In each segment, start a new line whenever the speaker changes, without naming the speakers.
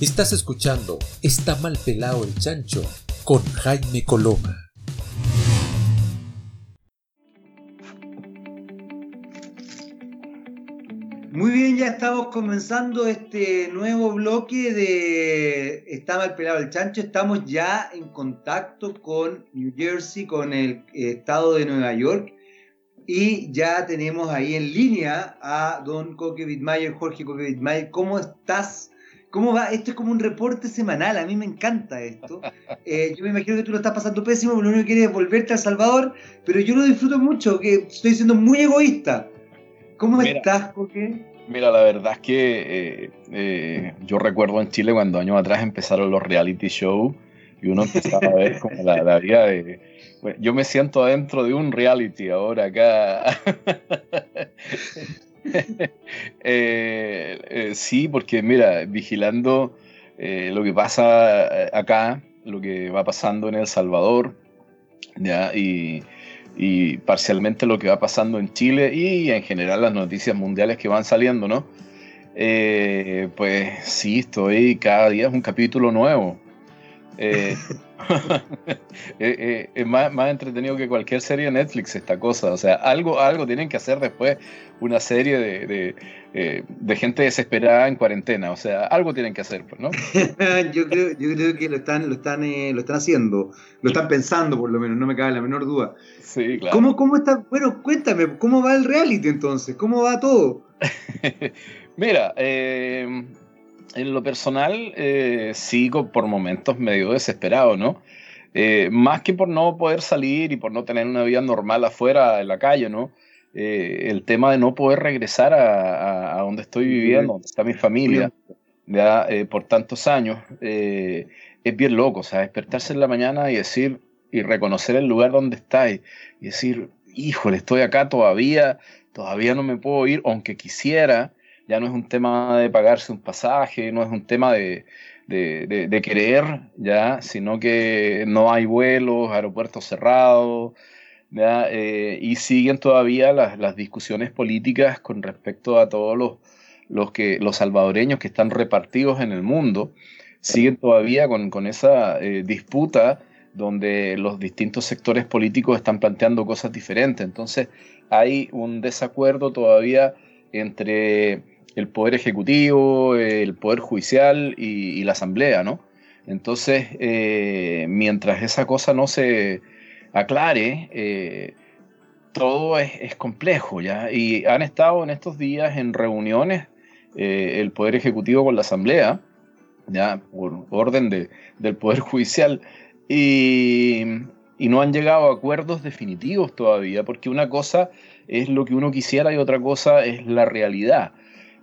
Estás escuchando Está mal pelado el chancho con Jaime Coloma.
Muy bien, ya estamos comenzando este nuevo bloque de Está mal pelado el chancho. Estamos ya en contacto con New Jersey, con el estado de Nueva York. Y ya tenemos ahí en línea a don Coque Wittmayer, Jorge Coque Wittmayer. ¿Cómo estás? ¿Cómo va? Esto es como un reporte semanal, a mí me encanta esto. Eh, yo me imagino que tú lo estás pasando pésimo, porque lo único que quieres es volverte a Salvador, pero yo lo disfruto mucho, que estoy siendo muy egoísta. ¿Cómo estás, Coque?
Mira, la verdad es que eh, eh, yo recuerdo en Chile cuando años atrás empezaron los reality shows y uno empezaba a ver como la, vida de... yo me siento adentro de un reality ahora acá. Eh, sí, porque mira, vigilando lo que pasa acá, lo que va pasando en El Salvador. Y, y parcialmente lo que va pasando en Chile y en general las noticias mundiales que van saliendo, ¿no? Eh, pues sí, estoy cada día es un capítulo nuevo. Eh, eh, es más, más, entretenido que cualquier serie de Netflix esta cosa. O sea, algo, algo tienen que hacer después una serie de, de, gente desesperada en cuarentena. O sea, algo tienen que hacer, pues, ¿no?
yo, creo, yo creo que lo están, lo, están, lo están haciendo, lo están pensando por lo menos, no me cabe la menor duda.
Sí, claro.
¿Cómo, cómo está? Bueno, cuéntame, ¿cómo va el reality entonces? ¿Cómo va todo?
Mira, eh, en lo personal eh, sigo por momentos medio desesperado, ¿no? Eh, más que por no poder salir y por no tener una vida normal afuera en la calle, ¿no? Eh, el tema de no poder regresar a, donde estoy viviendo, donde está mi familia, ya por tantos años, es bien loco, o sea, despertarse en la mañana y decir, y reconocer el lugar donde está y, y decir, híjole, estoy acá todavía, todavía no me puedo ir, aunque quisiera, ya no es un tema de pagarse un pasaje, no es un tema de, querer, ya, sino que no hay vuelos, aeropuertos cerrados, eh, y siguen todavía las, discusiones políticas con respecto a todos los, los, que, los salvadoreños que están repartidos en el mundo, siguen todavía con, esa eh, disputa donde los distintos sectores políticos están planteando cosas diferentes. Entonces hay un desacuerdo todavía entre el poder ejecutivo, el poder judicial y, la asamblea, ¿no? Entonces, eh, mientras esa cosa no se aclare, eh, todo es, complejo, ¿ya? Y han estado en estos días en reuniones eh, el poder ejecutivo con la asamblea, ¿ya? Por orden del poder judicial, y, y no han llegado a acuerdos definitivos todavía, porque una cosa es lo que uno quisiera y otra cosa es la realidad.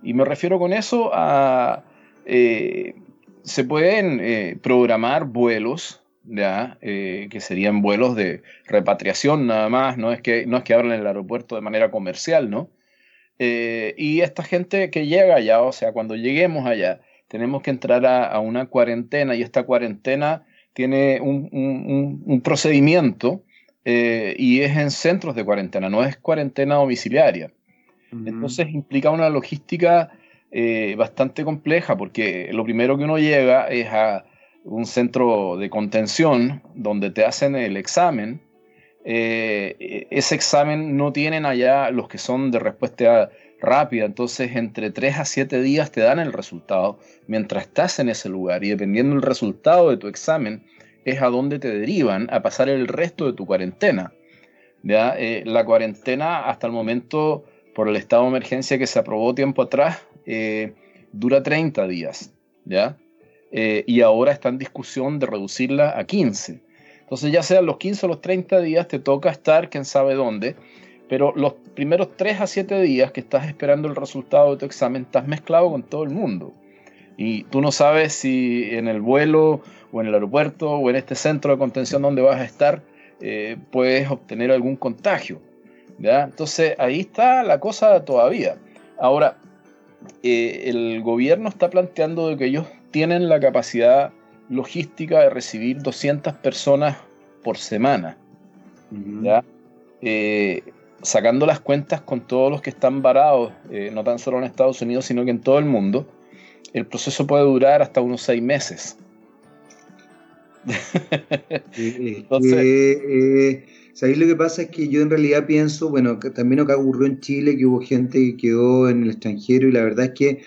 Y me refiero con eso a... Eh, se pueden eh, programar vuelos. Eh, que serían vuelos de repatriación nada más, no es que, no es que abran el aeropuerto de manera comercial, ¿no? y esta gente que llega allá, o sea, cuando lleguemos allá, tenemos que entrar a, una cuarentena y esta cuarentena tiene un procedimiento y es en centros de cuarentena, no es cuarentena domiciliaria. Entonces implica una logística eh, bastante compleja porque lo primero que uno llega es a un centro de contención donde te hacen el examen. Eh, ese examen no tienen allá los que son de respuesta rápida, entonces entre 3 a 7 días te dan el resultado mientras estás en ese lugar y dependiendo del resultado de tu examen es a dónde te derivan a pasar el resto de tu cuarentena. ¿ya? Eh, la cuarentena hasta el momento por el estado de emergencia que se aprobó tiempo atrás, eh, dura 30 días, ¿ya? Eh, y ahora está en discusión de reducirla a 15. Entonces ya sean los 15 o los 30 días, te toca estar quién sabe dónde, pero los primeros 3 a 7 días que estás esperando el resultado de tu examen, estás mezclado con todo el mundo. Y tú no sabes si en el vuelo o en el aeropuerto o en este centro de contención donde vas a estar, eh, puedes obtener algún contagio. Entonces ahí está la cosa todavía. Ahora, eh, el gobierno está planteando de que ellos tienen la capacidad logística de recibir 200 personas por semana. Eh, sacando las cuentas con todos los que están varados, eh, no tan solo en Estados Unidos, sino que en todo el mundo, el proceso puede durar hasta unos seis meses.
Entonces, ¿sabéis lo que pasa? Es que yo en realidad pienso, bueno, que también acá ocurrió en Chile, que hubo gente que quedó en el extranjero y la verdad es que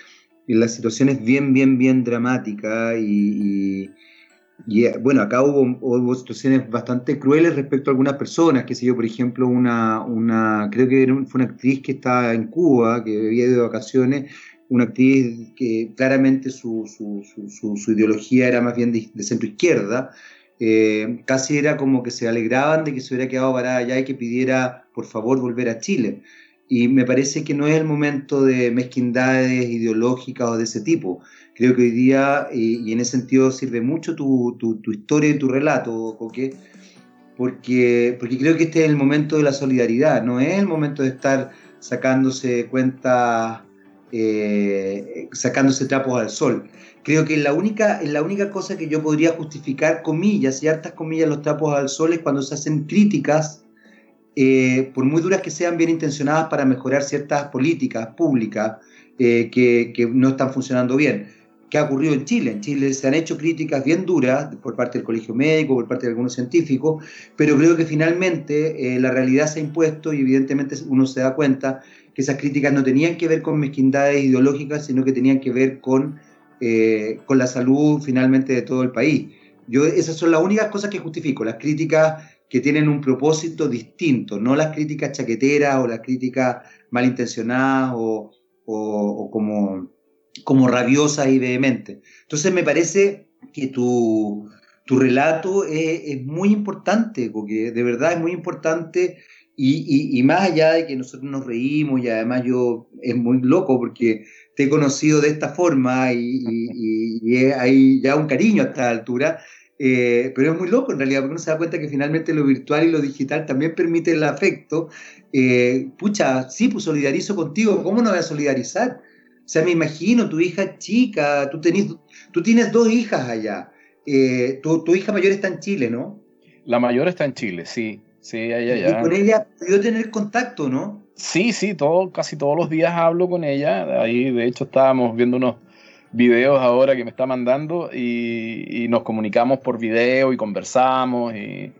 la situación es bien, bien, bien dramática y eh, bueno, acá hubo, situaciones bastante crueles respecto a algunas personas, que sé yo, por ejemplo, una, una creo que fue una actriz que estaba en Cuba, que había ido de vacaciones, una actriz que claramente su, su, su, ideología era más bien de, centro izquierda, eh, casi era como que se alegraban de que se hubiera quedado parada allá y que pidiera por favor volver a Chile. Y me parece que no es el momento de mezquindades ideológicas o de ese tipo. Creo que hoy día, y, en ese sentido sirve mucho tu, tu, historia y tu relato, Coque, porque, porque creo que este es el momento de la solidaridad, no es el momento de estar sacándose cuentas, eh, sacándose trapos al sol. Creo que la única, la única cosa que yo podría justificar, comillas y hartas comillas, los trapos al sol es cuando se hacen críticas eh, por muy duras que sean, bien intencionadas para mejorar ciertas políticas públicas eh, que, que, no están funcionando bien. ¿Qué ha ocurrido en Chile? En Chile se han hecho críticas bien duras por parte del Colegio Médico, por parte de algunos científicos, pero creo que finalmente eh, la realidad se ha impuesto y evidentemente uno se da cuenta que esas críticas no tenían que ver con mezquindades ideológicas, sino que tenían que ver con, con la salud finalmente de todo el país. Yo, esas son las únicas cosas que justifico, las críticas que tienen un propósito distinto, no las críticas chaqueteras o las críticas malintencionadas o, o, como, como rabiosas y vehementes. Entonces me parece que tu, tu relato es, muy importante, porque de verdad es muy importante y, más allá de que nosotros nos reímos y además yo es muy loco porque te he conocido de esta forma y, y hay ya un cariño a esta altura, eh, pero es muy loco en realidad, porque uno se da cuenta que finalmente lo virtual y lo digital también permite el afecto. Eh, pucha, sí, pues solidarizo contigo, ¿cómo no voy a solidarizar? O sea, me imagino, tu hija chica, tú, tenés, tú tienes dos hijas allá. Eh, tu, hija mayor está en Chile, ¿no?
La mayor está en Chile, sí. Sí, allá, allá.
Y con ella podido tener contacto, ¿no?
Sí, sí, todo, casi todos los días hablo con ella. Ahí, de hecho, estábamos viendo unos, videos ahora que me está mandando y, nos comunicamos por video y conversamos y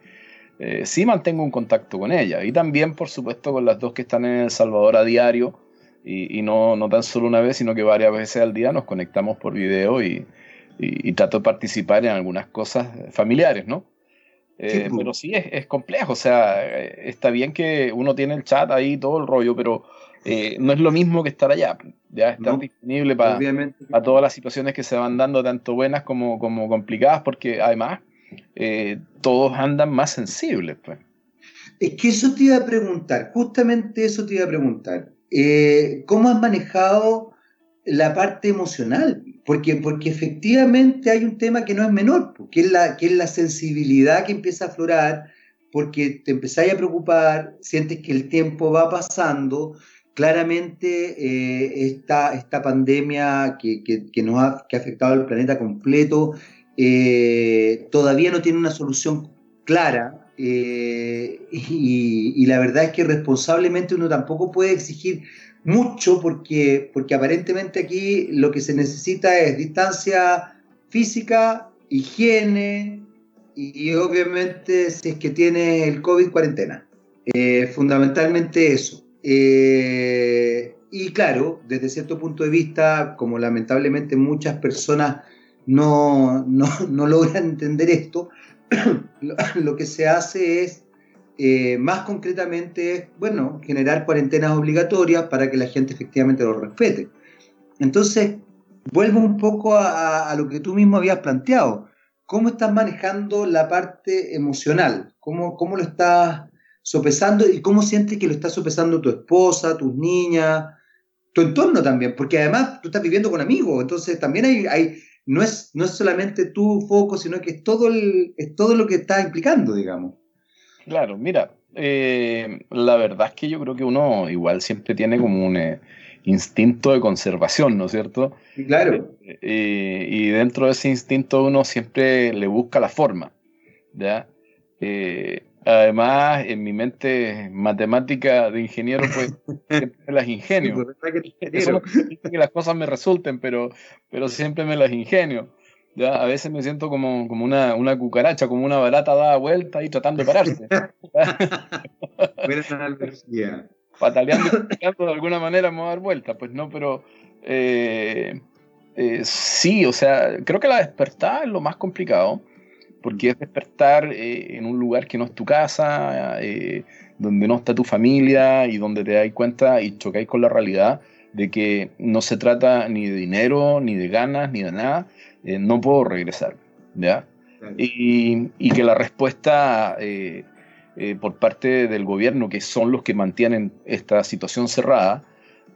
eh, sí mantengo un contacto con ella y también por supuesto con las dos que están en El Salvador a diario y, no, no, tan solo una vez sino que varias veces al día nos conectamos por video y, trato de participar en algunas cosas familiares, ¿no? Eh, pues. pero sí es, es, complejo, o sea, eh, está bien que uno tiene el chat ahí, todo el rollo, pero eh, no es lo mismo que estar allá. Ya estar disponible para, todas las situaciones que se van dando, tanto buenas como, como complicadas, porque además eh, todos andan más sensibles. Pues.
Es que eso te iba a preguntar, justamente eso te iba a preguntar. ¿Cómo has manejado la parte emocional? Porque, porque efectivamente hay un tema que no es menor, que es, la, que es la sensibilidad que empieza a aflorar, porque te empezáis a preocupar, sientes que el tiempo va pasando, claramente eh, esta, pandemia que, nos ha, afectado al planeta completo eh, todavía no tiene una solución clara eh, y, la verdad es que responsablemente uno tampoco puede exigir mucho porque, porque aparentemente aquí lo que se necesita es distancia física, higiene y, obviamente si es que tiene el COVID cuarentena. fundamentalmente eso. Eh, y claro, desde cierto punto de vista, como lamentablemente muchas personas no, no, logran entender esto, lo, que se hace es, eh, más concretamente, bueno, generar cuarentenas obligatorias para que la gente efectivamente lo respete. Entonces, vuelvo un poco a, lo que tú mismo habías planteado. ¿Cómo estás manejando la parte emocional? ¿Cómo, cómo lo estás sopesando y cómo sientes que lo está sopesando tu esposa, tus niñas, tu entorno también, porque además tú estás viviendo con amigos, entonces también hay, no, es, no es solamente tu foco, sino que es todo, es todo lo que está implicando, digamos.
Claro, mira, eh, la verdad es que yo creo que uno igual siempre tiene como un eh, instinto de conservación, ¿no es cierto?
Claro.
Eh, y dentro de ese instinto uno siempre le busca la forma, ¿ya? Además, en mi mente matemática de ingeniero, pues siempre me las ingenio. No que las cosas me resulten, pero, pero siempre me las ingenio. ¿Ya? A veces me siento como, como una, una, cucaracha, como una barata dada vuelta y tratando de pararse. Pataleando de alguna manera me voy a dar vuelta. Pues no, pero eh, eh, sí, o sea, creo que la despertada es lo más complicado porque es despertar eh, en un lugar que no es tu casa, eh, donde no está tu familia y donde te das cuenta y chocáis con la realidad de que no se trata ni de dinero, ni de ganas, ni de nada, eh, no puedo regresar, ¿ya? Y, y, que la respuesta por parte del gobierno, que son los que mantienen esta situación cerrada,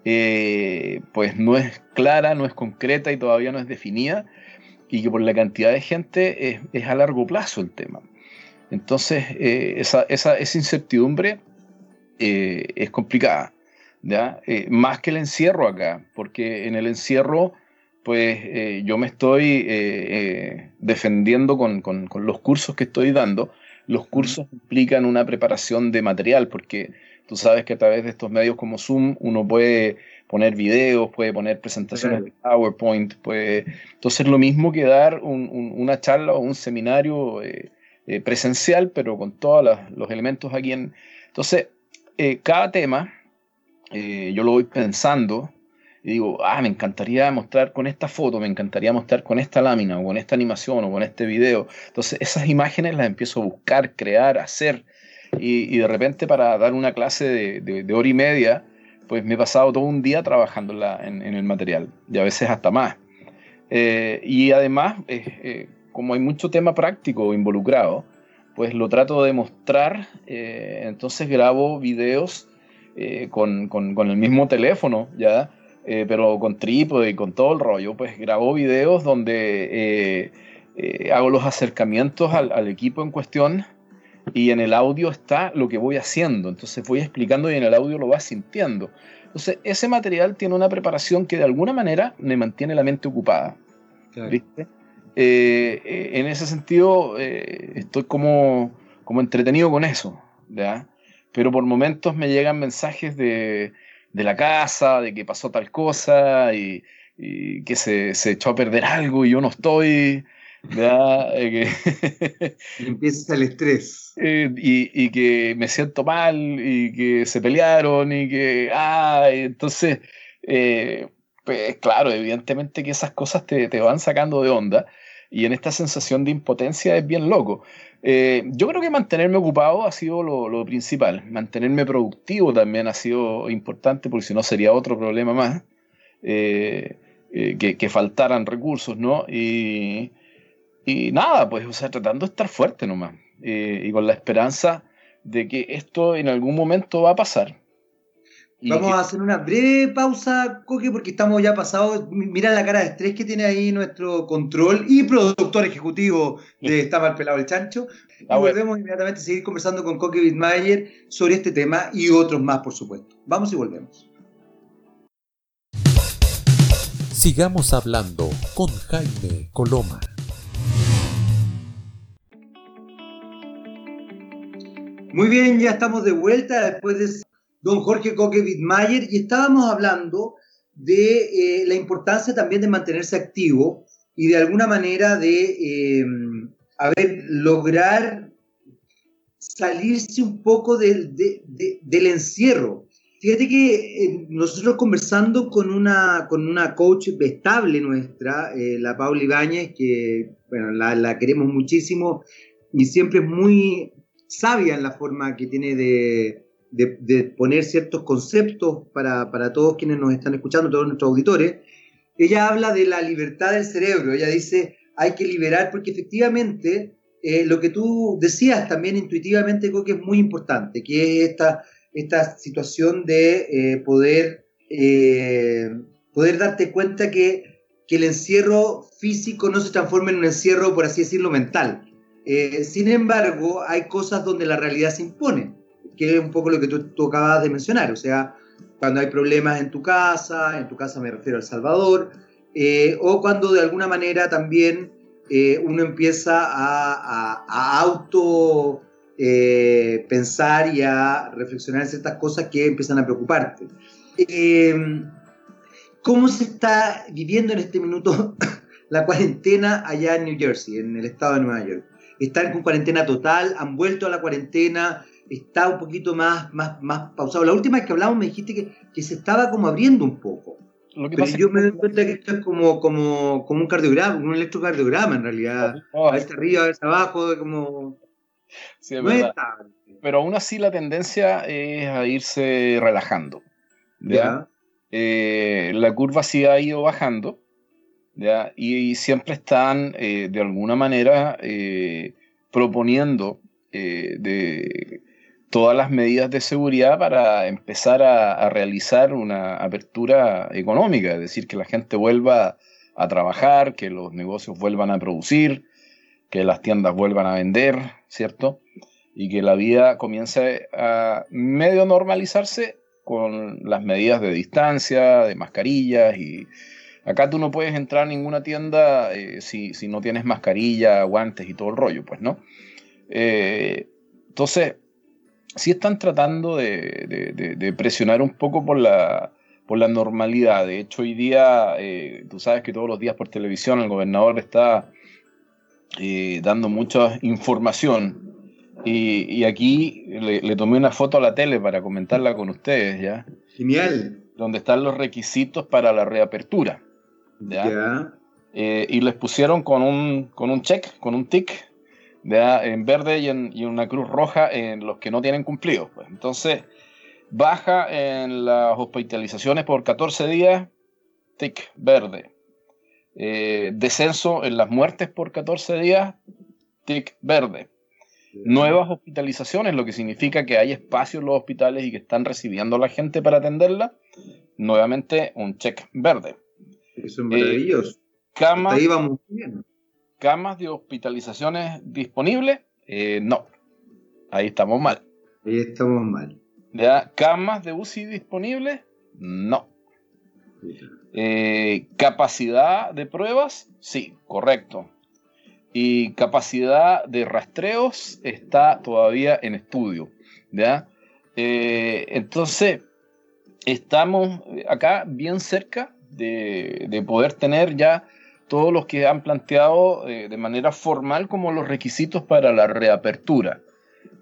pues no es clara, no es concreta y todavía no es definida, y que por la cantidad de gente es, a largo plazo el tema. Entonces, eh, esa, esa, incertidumbre eh, es complicada, ¿ya? Eh, más que el encierro acá, porque en el encierro, pues yo me estoy defendiendo con, con, con, los cursos que estoy dando. Los cursos implican una preparación de material, porque tú sabes que a través de estos medios como Zoom uno puede poner videos, puede poner presentaciones de PowerPoint, puede... Entonces lo mismo que dar una charla o un seminario eh, eh, presencial, pero con todos los elementos aquí en... Entonces, eh, cada tema, yo lo voy pensando y digo, ah, me encantaría mostrar con esta foto, me encantaría mostrar con esta lámina o con esta animación o con este video. Entonces esas imágenes las empiezo a buscar, crear, hacer. Y, de repente para dar una clase de hora y media, pues me he pasado todo un día trabajando en, el material, y a veces hasta más. Eh, y además, eh, eh, como hay mucho tema práctico involucrado, pues lo trato de mostrar, entonces grabo videos con, con, el mismo teléfono, ¿ya? Pero con trípode y con todo el rollo, pues grabo videos donde hago los acercamientos al, al equipo en cuestión, y en el audio está lo que voy haciendo. Entonces voy explicando y en el audio lo vas sintiendo. Entonces ese material tiene una preparación que de alguna manera me mantiene la mente ocupada. ¿viste? Eh, eh, en ese sentido eh, estoy como, como entretenido con eso. ¿ya? Pero por momentos me llegan mensajes de, de la casa, de que pasó tal cosa y, y que se, se echó a perder algo y yo no estoy.
Eh, y empieza el estrés.
Eh, y, que me siento mal y que se pelearon y que, ah, entonces, eh, pues claro, evidentemente que esas cosas te, te, van sacando de onda y en esta sensación de impotencia es bien loco. Yo creo que mantenerme ocupado ha sido lo, principal, mantenerme productivo también ha sido importante porque si no sería otro problema más. que, que, faltaran recursos, ¿no? Y, y nada, pues, o sea, tratando de estar fuerte nomás. Eh, y con la esperanza de que esto en algún momento va a pasar.
Vamos a hacer una breve pausa, Coque, porque estamos ya pasados. Mira la cara de estrés que tiene ahí nuestro control y productor ejecutivo de Está mal pelado el chancho. Ah, y volvemos inmediatamente a seguir conversando con Coque Wittmayer sobre este tema y otros más, por supuesto. Vamos y volvemos.
Sigamos hablando con Jaime Coloma.
Muy bien, ya estamos de vuelta después de don Jorge Coque Wittmayer y estábamos hablando de eh, la importancia también de mantenerse activo y de alguna manera de, em, lograr salirse un poco del, del encierro. Fíjate que eh, nosotros conversando con una, con una coach estable nuestra, eh, la Paula Ibáñez, que bueno, la, la, queremos muchísimo y siempre es muy sabia en la forma que tiene de, poner ciertos conceptos para, todos quienes nos están escuchando, todos nuestros auditores. Ella habla de la libertad del cerebro, ella dice hay que liberar porque efectivamente eh, lo que tú decías también intuitivamente creo que es muy importante, que es esta, esta situación de eh, poder, eh, poder darte cuenta que, que el encierro físico no se transforma en un encierro, por así decirlo, mental. Sin embargo, hay cosas donde la realidad se impone, que es un poco lo que tú, acabas de mencionar. O sea, cuando hay problemas en tu casa, en tu casa me refiero a El Salvador, eh, o cuando de alguna manera también eh, uno empieza a, auto eh, pensar y a reflexionar en ciertas cosas que empiezan a preocuparte. Eh, ¿Cómo se está viviendo en este minuto la cuarentena allá en New Jersey, en el estado de Nueva York? ¿Están con cuarentena total? ¿Han vuelto a la cuarentena? ¿Está un poquito más, más, más pausado? La última vez que hablamos me dijiste que, que se estaba como abriendo un poco. Lo que Pero yo me doy cuenta que esto es como, como, como un cardiograma, un electrocardiograma en realidad. a veces arriba, a veces abajo, como...
Sí, es verdad. Pero aún así la tendencia es a irse relajando. ¿ya? Eh, la curva sí ha ido bajando. ¿ya? Y, siempre están, eh, de alguna manera, eh, proponiendo de todas las medidas de seguridad para empezar a, realizar una apertura económica, es decir, que la gente vuelva a trabajar, que los negocios vuelvan a producir, que las tiendas vuelvan a vender, ¿cierto? Y que la vida comience a medio normalizarse con las medidas de distancia, de mascarillas y acá tú no puedes entrar a ninguna tienda eh, si, no tienes mascarilla, guantes y todo el rollo, pues, ¿no? Eh, entonces, sí están tratando de, presionar un poco por la, por la normalidad. De hecho, hoy día, eh, tú sabes que todos los días por televisión el gobernador está eh, dando mucha información. Y, aquí le, tomé una foto a la tele para comentarla con ustedes, ¿ya?
Genial.
Donde están los requisitos para la reapertura. ¿ya? Eh, y les pusieron con un, con un check, con un tick, en verde y, en, una cruz roja en los que no tienen cumplido. Pues. Entonces, baja en las hospitalizaciones por 14 días, tic, verde. Eh, descenso en las muertes por 14 días, tic, verde. Nuevas hospitalizaciones, lo que significa que hay espacio en los hospitales y que están recibiendo a la gente para atenderla. Nuevamente un check verde.
Eso es maravilloso.
Eh, Ahí vamos bien camas de hospitalizaciones disponibles, eh, no. Ahí estamos mal.
Ahí estamos mal.
¿Ya? ¿Camas de UCI disponibles? No. Eh, ¿Capacidad de pruebas? Sí, correcto. Y capacidad de rastreos está todavía en estudio. ¿ya? Eh, entonces, estamos acá bien cerca de, de poder tener ya todos los que han planteado eh, de manera formal como los requisitos para la reapertura.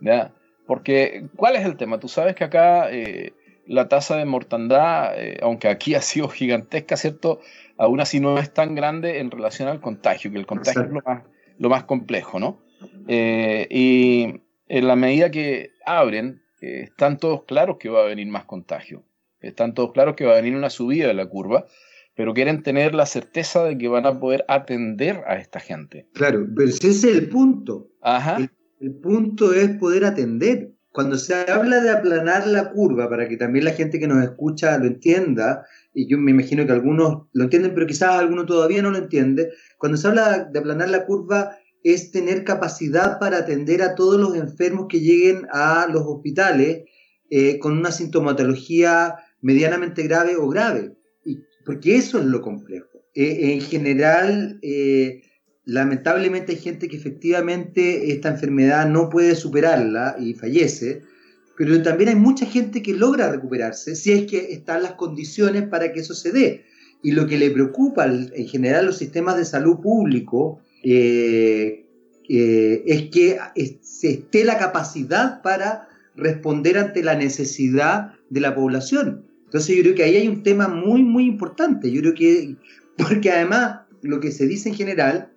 ¿ya? Porque, ¿cuál es el tema? Tú sabes que acá eh, la tasa de mortandad, eh, aunque aquí ha sido gigantesca, ¿cierto? Aún así no es tan grande en relación al contagio, que el contagio es lo más, lo más complejo, ¿no? y en la medida que abren, están todos claros que va a venir más contagio. Están todos claros que va a venir una subida de la curva pero quieren tener la certeza de que van a poder atender a esta gente.
Claro, pero ese es el punto. Ajá. El, punto es poder atender. Cuando se habla de aplanar la curva, para que también la gente que nos escucha lo entienda, y yo me imagino que algunos lo entienden, pero quizás algunos todavía no lo entiende, cuando se habla de aplanar la curva es tener capacidad para atender a todos los enfermos que lleguen a los hospitales eh, con una sintomatología medianamente grave o grave porque eso es lo complejo. Eh, en general, eh, lamentablemente hay gente que efectivamente esta enfermedad no puede superarla y fallece, pero también hay mucha gente que logra recuperarse si es que están las condiciones para que eso se dé. Y lo que le preocupa en general los sistemas de salud público eh, es que se esté la capacidad para responder ante la necesidad de la población. Entonces yo creo que ahí hay un tema muy, muy importante. Yo creo que, porque además lo que se dice en general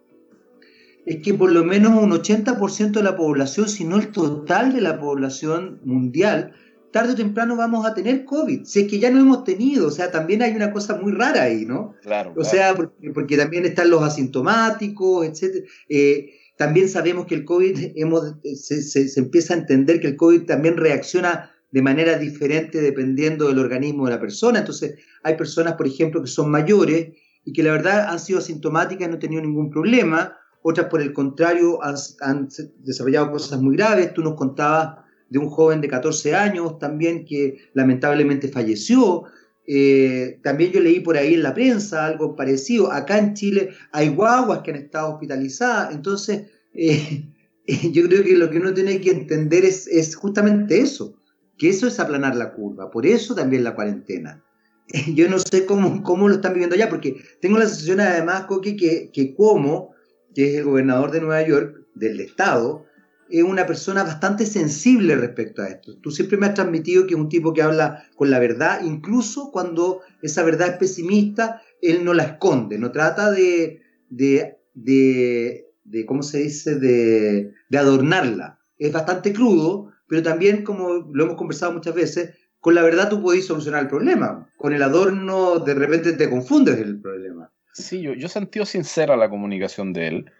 es que por lo menos un 80% de la población, si no el total de la población mundial, tarde o temprano vamos a tener COVID. Si es que ya no hemos tenido, o sea, también hay una cosa muy rara ahí, ¿no?
Claro.
O sea, porque, también están los asintomáticos, etc. Eh, también sabemos que el COVID, hemos, se, se empieza a entender que el COVID también reacciona de manera diferente dependiendo del organismo de la persona. Entonces, hay personas, por ejemplo, que son mayores y que la verdad han sido asintomáticas no han tenido ningún problema. Otras, por el contrario, han, desarrollado cosas muy graves. Tú nos contabas de un joven de 14 años también que lamentablemente falleció. Eh, también yo leí por ahí en la prensa algo parecido. Acá en Chile hay guaguas que han estado hospitalizadas. Entonces, eh, yo creo que lo que uno tiene que entender es, es justamente eso, que eso es aplanar la curva, por eso también la cuarentena. Yo no sé cómo, cómo lo están viviendo allá, porque tengo la sensación además, Coqui, que, que Cuomo, que es el gobernador de Nueva York, del estado, es una persona bastante sensible respecto a esto. Tú siempre me has transmitido que es un tipo que habla con la verdad, incluso cuando esa verdad es pesimista, él no la esconde, no trata de, de, de, de ¿cómo se dice?, de, de adornarla. Es bastante crudo, pero también, como lo hemos conversado muchas veces, con la verdad tú podés solucionar el problema. Con el adorno de repente te confundes el problema.
Sí, yo, yo he sentido sincera la comunicación de él.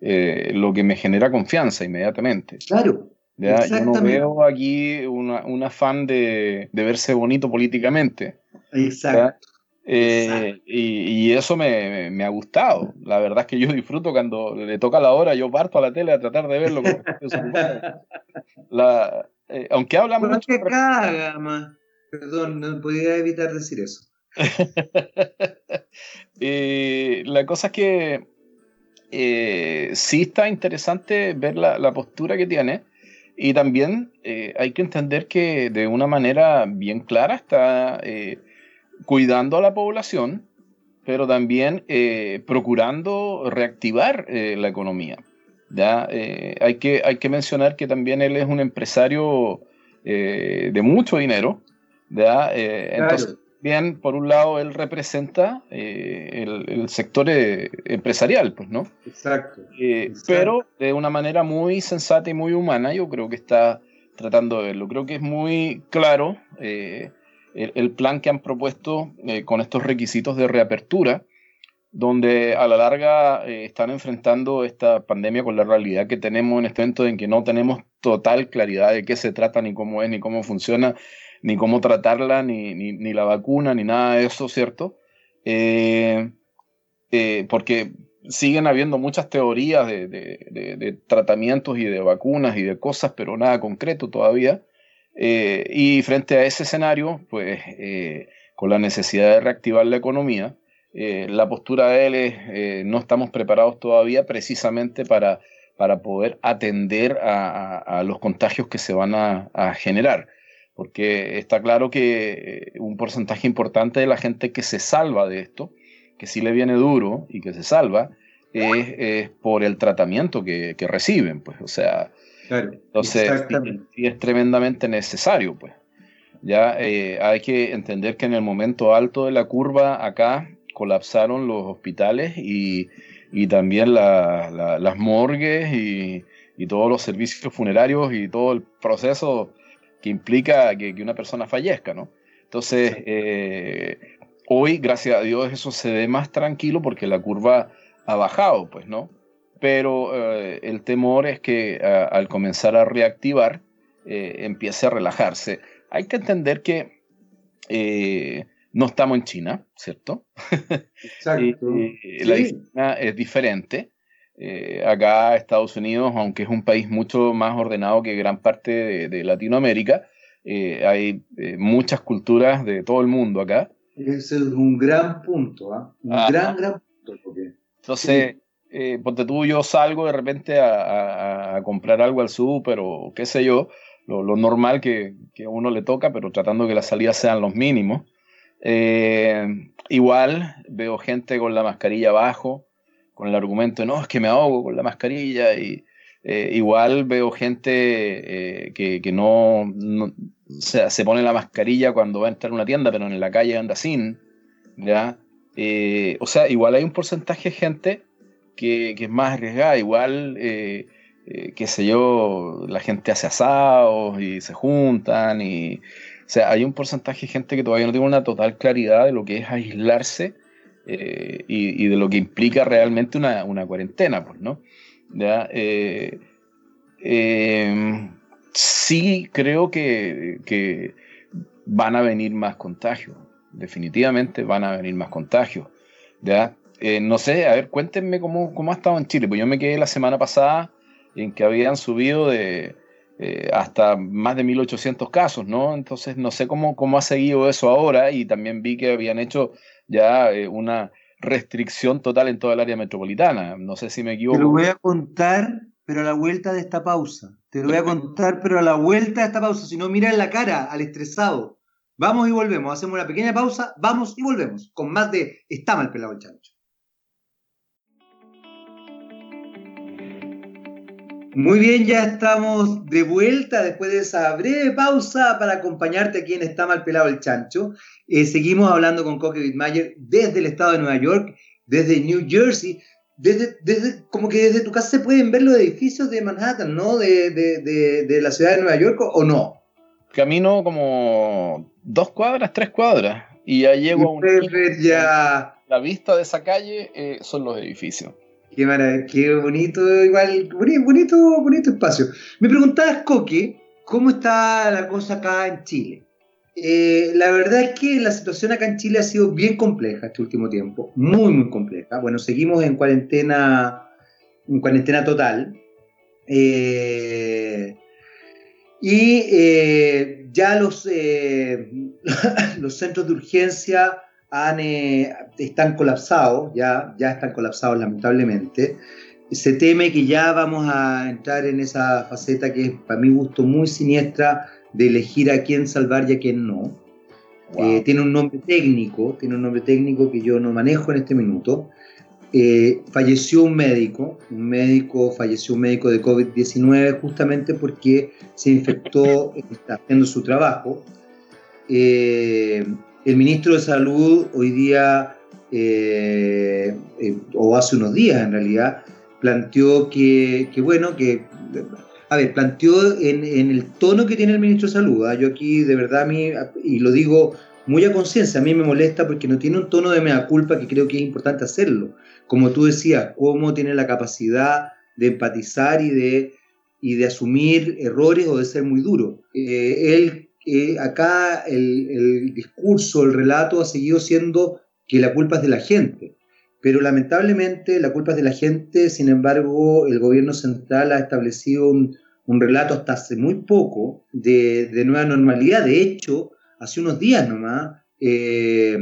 Eh, lo que me genera confianza inmediatamente.
Claro.
¿ya? Yo no veo aquí un afán de, de, verse bonito políticamente.
Exacto.
Eh, y, y, eso me, me, ha gustado. La verdad es que yo disfruto cuando le toca la hora, yo parto a la tele a tratar de verlo. la, eh, aunque habla
mucho. que caga, más. Perdón, no podía evitar decir eso.
eh, la cosa es que eh, sí está interesante ver la, postura que tiene y también eh, hay que entender que de una manera bien clara está eh, cuidando a la población, pero también procurando reactivar la economía. ¿ya? hay, que, hay que mencionar que también él es un empresario de mucho dinero. ¿ya? Entonces, bien, por un lado, él representa eh, el, sector eh, empresarial, pues, ¿no?
Eh, exacto,
Pero de una manera muy sensata y muy humana, yo creo que está tratando de verlo. Creo que es muy claro el, plan que han propuesto con estos requisitos de reapertura, donde a la larga están enfrentando esta pandemia con la realidad que tenemos en este momento en que no tenemos total claridad de qué se trata, ni cómo es, ni cómo funciona ni cómo tratarla, ni, ni, la vacuna, ni nada de eso, ¿cierto? Eh, eh, porque siguen habiendo muchas teorías de, de, tratamientos y de vacunas y de cosas, pero nada concreto todavía. Eh, y frente a ese escenario, pues con la necesidad de reactivar la economía, la postura de él es, no estamos preparados todavía precisamente para, para poder atender a, los contagios que se van a, generar. Porque está claro que eh, un porcentaje importante de la gente que se salva de esto, que sí le viene duro y que se salva, es, por el tratamiento que, reciben, pues, o sea, entonces sí, es tremendamente necesario, pues. Ya eh, hay que entender que en el momento alto de la curva acá colapsaron los hospitales y, también las morgues y, y todos los servicios funerarios y todo el proceso que implica que, una persona fallezca, ¿no? Entonces, eh, hoy, gracias a Dios, eso se ve más tranquilo porque la curva ha bajado, pues, ¿no? Pero eh, el temor es que al comenzar a reactivar, eh, empiece a relajarse. Hay que entender que no estamos en China, ¿cierto?
Exacto.
La disciplina es diferente. Eh, acá Estados Unidos, aunque es un país mucho más ordenado que gran parte de, Latinoamérica, eh, hay eh, muchas culturas de todo el mundo acá.
Ese es un gran punto, ¿ah? un gran, gran punto.
Entonces, ponte tú, yo salgo de repente a, comprar algo al súper o qué sé yo, lo, normal que, que, a uno le toca, pero tratando que las salidas sean los mínimos. igual veo gente con la mascarilla abajo, con el argumento de no, es que me ahogo con la mascarilla y eh, igual veo gente eh, que, que, no, o sea, se pone la mascarilla cuando va a entrar a una tienda, pero en la calle anda sin, ¿ya? Eh, o sea, igual hay un porcentaje de gente que, que es más arriesgada, igual, qué sé yo, la gente hace asados y se juntan y... O sea, hay un porcentaje de gente que todavía no tiene una total claridad de lo que es aislarse eh, y, de lo que implica realmente una, cuarentena, pues, ¿no? ¿Ya? Eh, em, sí creo que, van a venir más contagios, definitivamente van a venir más contagios, ¿ya? Eh, no sé, a ver, cuéntenme cómo, cómo ha estado en Chile, pues yo me quedé la semana pasada en que habían subido de hasta más de 1800 casos, ¿no? Entonces no sé cómo, cómo ha seguido eso ahora y también vi que habían hecho ya eh, una restricción total en toda el área metropolitana. No sé si me equivoco.
Te lo voy a contar pero a la vuelta de esta pausa. Te lo voy a contar, pero a la vuelta de esta pausa. Si no, mira en la cara al estresado. Vamos y volvemos. Hacemos una pequeña pausa, vamos y volvemos. Con más de Está mal pelado el chancho. Muy bien, ya estamos de vuelta después de esa breve pausa para acompañarte aquí en Está mal pelado el chancho. Eh, seguimos hablando con Coque Wittmayer desde el estado de Nueva York, desde New Jersey. Desde, desde, como que desde tu casa se pueden ver los edificios de Manhattan, ¿no? De, de, de la ciudad de Nueva York, ¿o no?
Camino como dos cuadras, tres cuadras, y ya llego a un...
Ya...
La vista de esa calle eh, son los edificios.
Qué maravilla, qué bonito, igual, bonito, bonito espacio. Me preguntabas, Coque, ¿cómo está la cosa acá en Chile? Eh, la verdad es que la situación acá en Chile ha sido bien compleja este último tiempo, muy, muy compleja. Bueno, seguimos en cuarentena, en cuarentena total. Eh, y eh, ya los, los centros de urgencia eh, están colapsados, ya, ya están colapsados lamentablemente. Se teme que ya vamos a entrar en esa faceta que es, para mi gusto, muy siniestra de elegir a quién salvar y a quién no. Eh, tiene un nombre técnico, tiene un nombre técnico que yo no manejo en este minuto. Eh, falleció un médico, un médico, falleció un médico de COVID-19 justamente porque se infectó, está haciendo su trabajo. Eh, el ministro de Salud hoy día, eh, eh, o hace unos días en realidad, planteó que, bueno, que, a ver, planteó en, el tono que tiene el ministro de Salud, ¿ah? yo aquí de verdad, a mí, y lo digo muy a conciencia, a mí me molesta porque no tiene un tono de mea culpa que creo que es importante hacerlo. Como tú decías, cómo tiene la capacidad de empatizar y de, y de asumir errores o de ser muy duro. Eh, él acá el, discurso, el relato ha seguido siendo que la culpa es de la gente. Pero lamentablemente la culpa es de la gente, sin embargo, el gobierno central ha establecido un, relato hasta hace muy poco de, nueva normalidad. De hecho, hace unos días nomás, eh,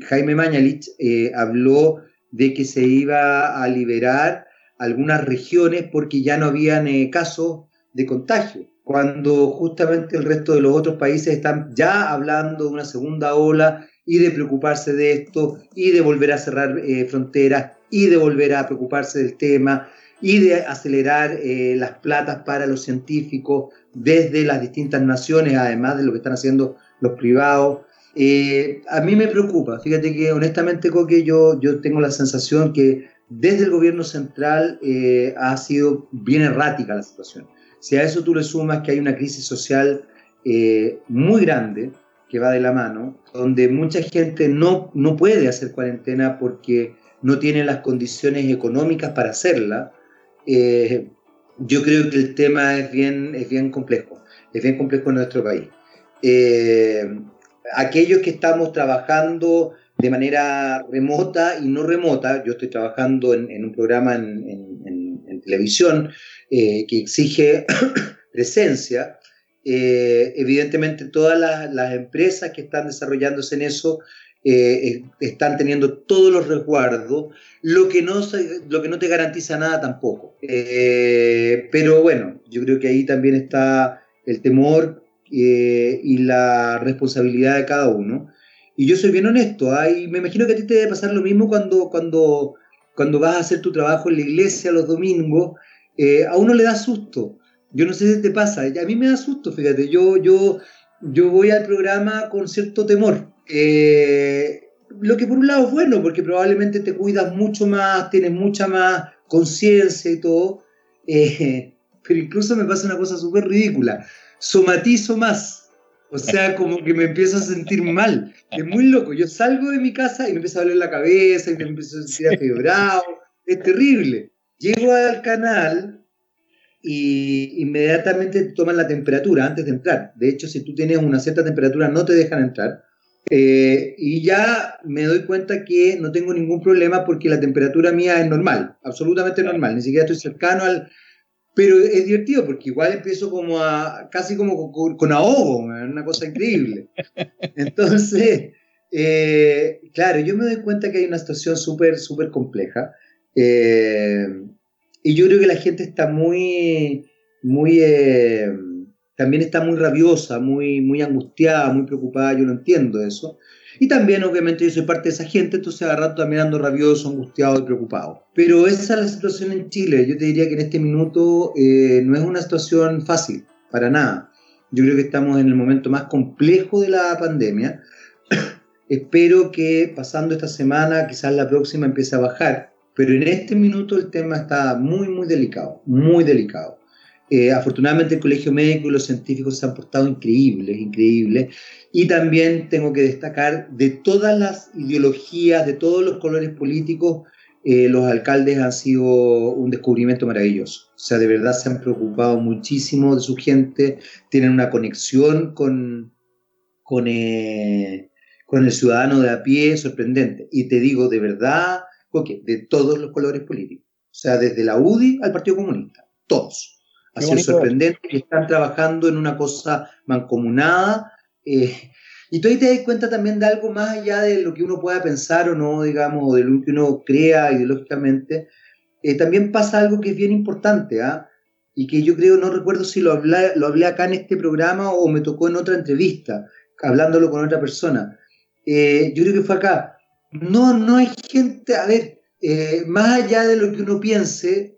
Jaime Mañalich eh, habló de que se iba a liberar algunas regiones porque ya no habían eh, casos de contagio cuando justamente el resto de los otros países están ya hablando de una segunda ola y de preocuparse de esto y de volver a cerrar eh, fronteras y de volver a preocuparse del tema y de acelerar eh, las platas para los científicos desde las distintas naciones, además de lo que están haciendo los privados. Eh, a mí me preocupa, fíjate que honestamente, Coque, yo, yo tengo la sensación que desde el gobierno central ha sido bien errática la situación. Si a eso tú le sumas que hay una crisis social eh, muy grande que va de la mano, donde mucha gente no, no puede hacer cuarentena porque no tiene las condiciones económicas para hacerla, eh, yo creo que el tema es bien, es bien complejo, es bien complejo en nuestro país. Eh, aquellos que estamos trabajando de manera remota y no remota, yo estoy trabajando en, un programa en, en televisión eh, que exige presencia. Eh, evidentemente todas las, empresas que están desarrollándose en eso eh, están teniendo todos los resguardos, lo que no, lo que no te garantiza nada tampoco. pero bueno, yo creo que ahí también está el temor y la responsabilidad de cada uno. Y yo soy bien honesto, ¿ah? me imagino que a ti te debe pasar lo mismo cuando, cuando, cuando vas a hacer tu trabajo en la iglesia los domingos eh, a uno le da susto. Yo no sé si te pasa, a mí me da susto, fíjate, yo, yo, yo voy al programa con cierto temor. Eh, lo que por un lado es bueno, porque probablemente te cuidas mucho más, tienes mucha más conciencia y todo, eh, pero incluso me pasa una cosa súper ridícula, somatizo más, o sea, como que me empiezo a sentir mal, es muy loco, yo salgo de mi casa y me empieza a doler la cabeza y me empiezo a sentir afebrado, es terrible. Llego al canal y inmediatamente toman la temperatura antes de entrar. De hecho, si tú tienes una cierta temperatura, no te dejan entrar. Eh, y ya me doy cuenta que no tengo ningún problema porque la temperatura mía es normal, absolutamente normal, ni siquiera estoy cercano al... Pero es divertido porque igual empiezo como a, casi como con, ahogo, una cosa increíble. Entonces, eh, claro, yo me doy cuenta que hay una situación súper, súper compleja. Eh, y yo creo que la gente está muy, muy, eh, también está muy rabiosa, muy, muy angustiada, muy preocupada, yo no entiendo eso. Y también, obviamente, yo soy parte de esa gente, entonces a rato también ando rabioso, angustiado y preocupado. Pero esa es la situación en Chile. Yo te diría que en este minuto eh, no es una situación fácil, para nada. Yo creo que estamos en el momento más complejo de la pandemia. Espero que pasando esta semana, quizás la próxima empiece a bajar, pero en este minuto el tema está muy, muy delicado, muy delicado. Eh, afortunadamente el Colegio Médico y los científicos se han portado increíbles, increíbles. Y también tengo que destacar de todas las ideologías, de todos los colores políticos, eh, los alcaldes han sido un descubrimiento maravilloso. O sea, de verdad se han preocupado muchísimo de su gente, tienen una conexión con, con, eh, con el ciudadano de a pie sorprendente. Y te digo, de verdad, porque de todos los colores políticos. O sea, desde la UDI al Partido Comunista, todos. Ha sido sorprendente que están trabajando en una cosa mancomunada. Eh, y tú ahí te das cuenta también de algo más allá de lo que uno pueda pensar o no, digamos, o de lo que uno crea ideológicamente. Eh, también pasa algo que es bien importante, ¿ah? Y que yo creo, no recuerdo si lo hablé, lo hablé acá en este programa o me tocó en otra entrevista, hablándolo con otra persona. Eh, yo creo que fue acá. No, no hay gente, a ver, eh, más allá de lo que uno piense,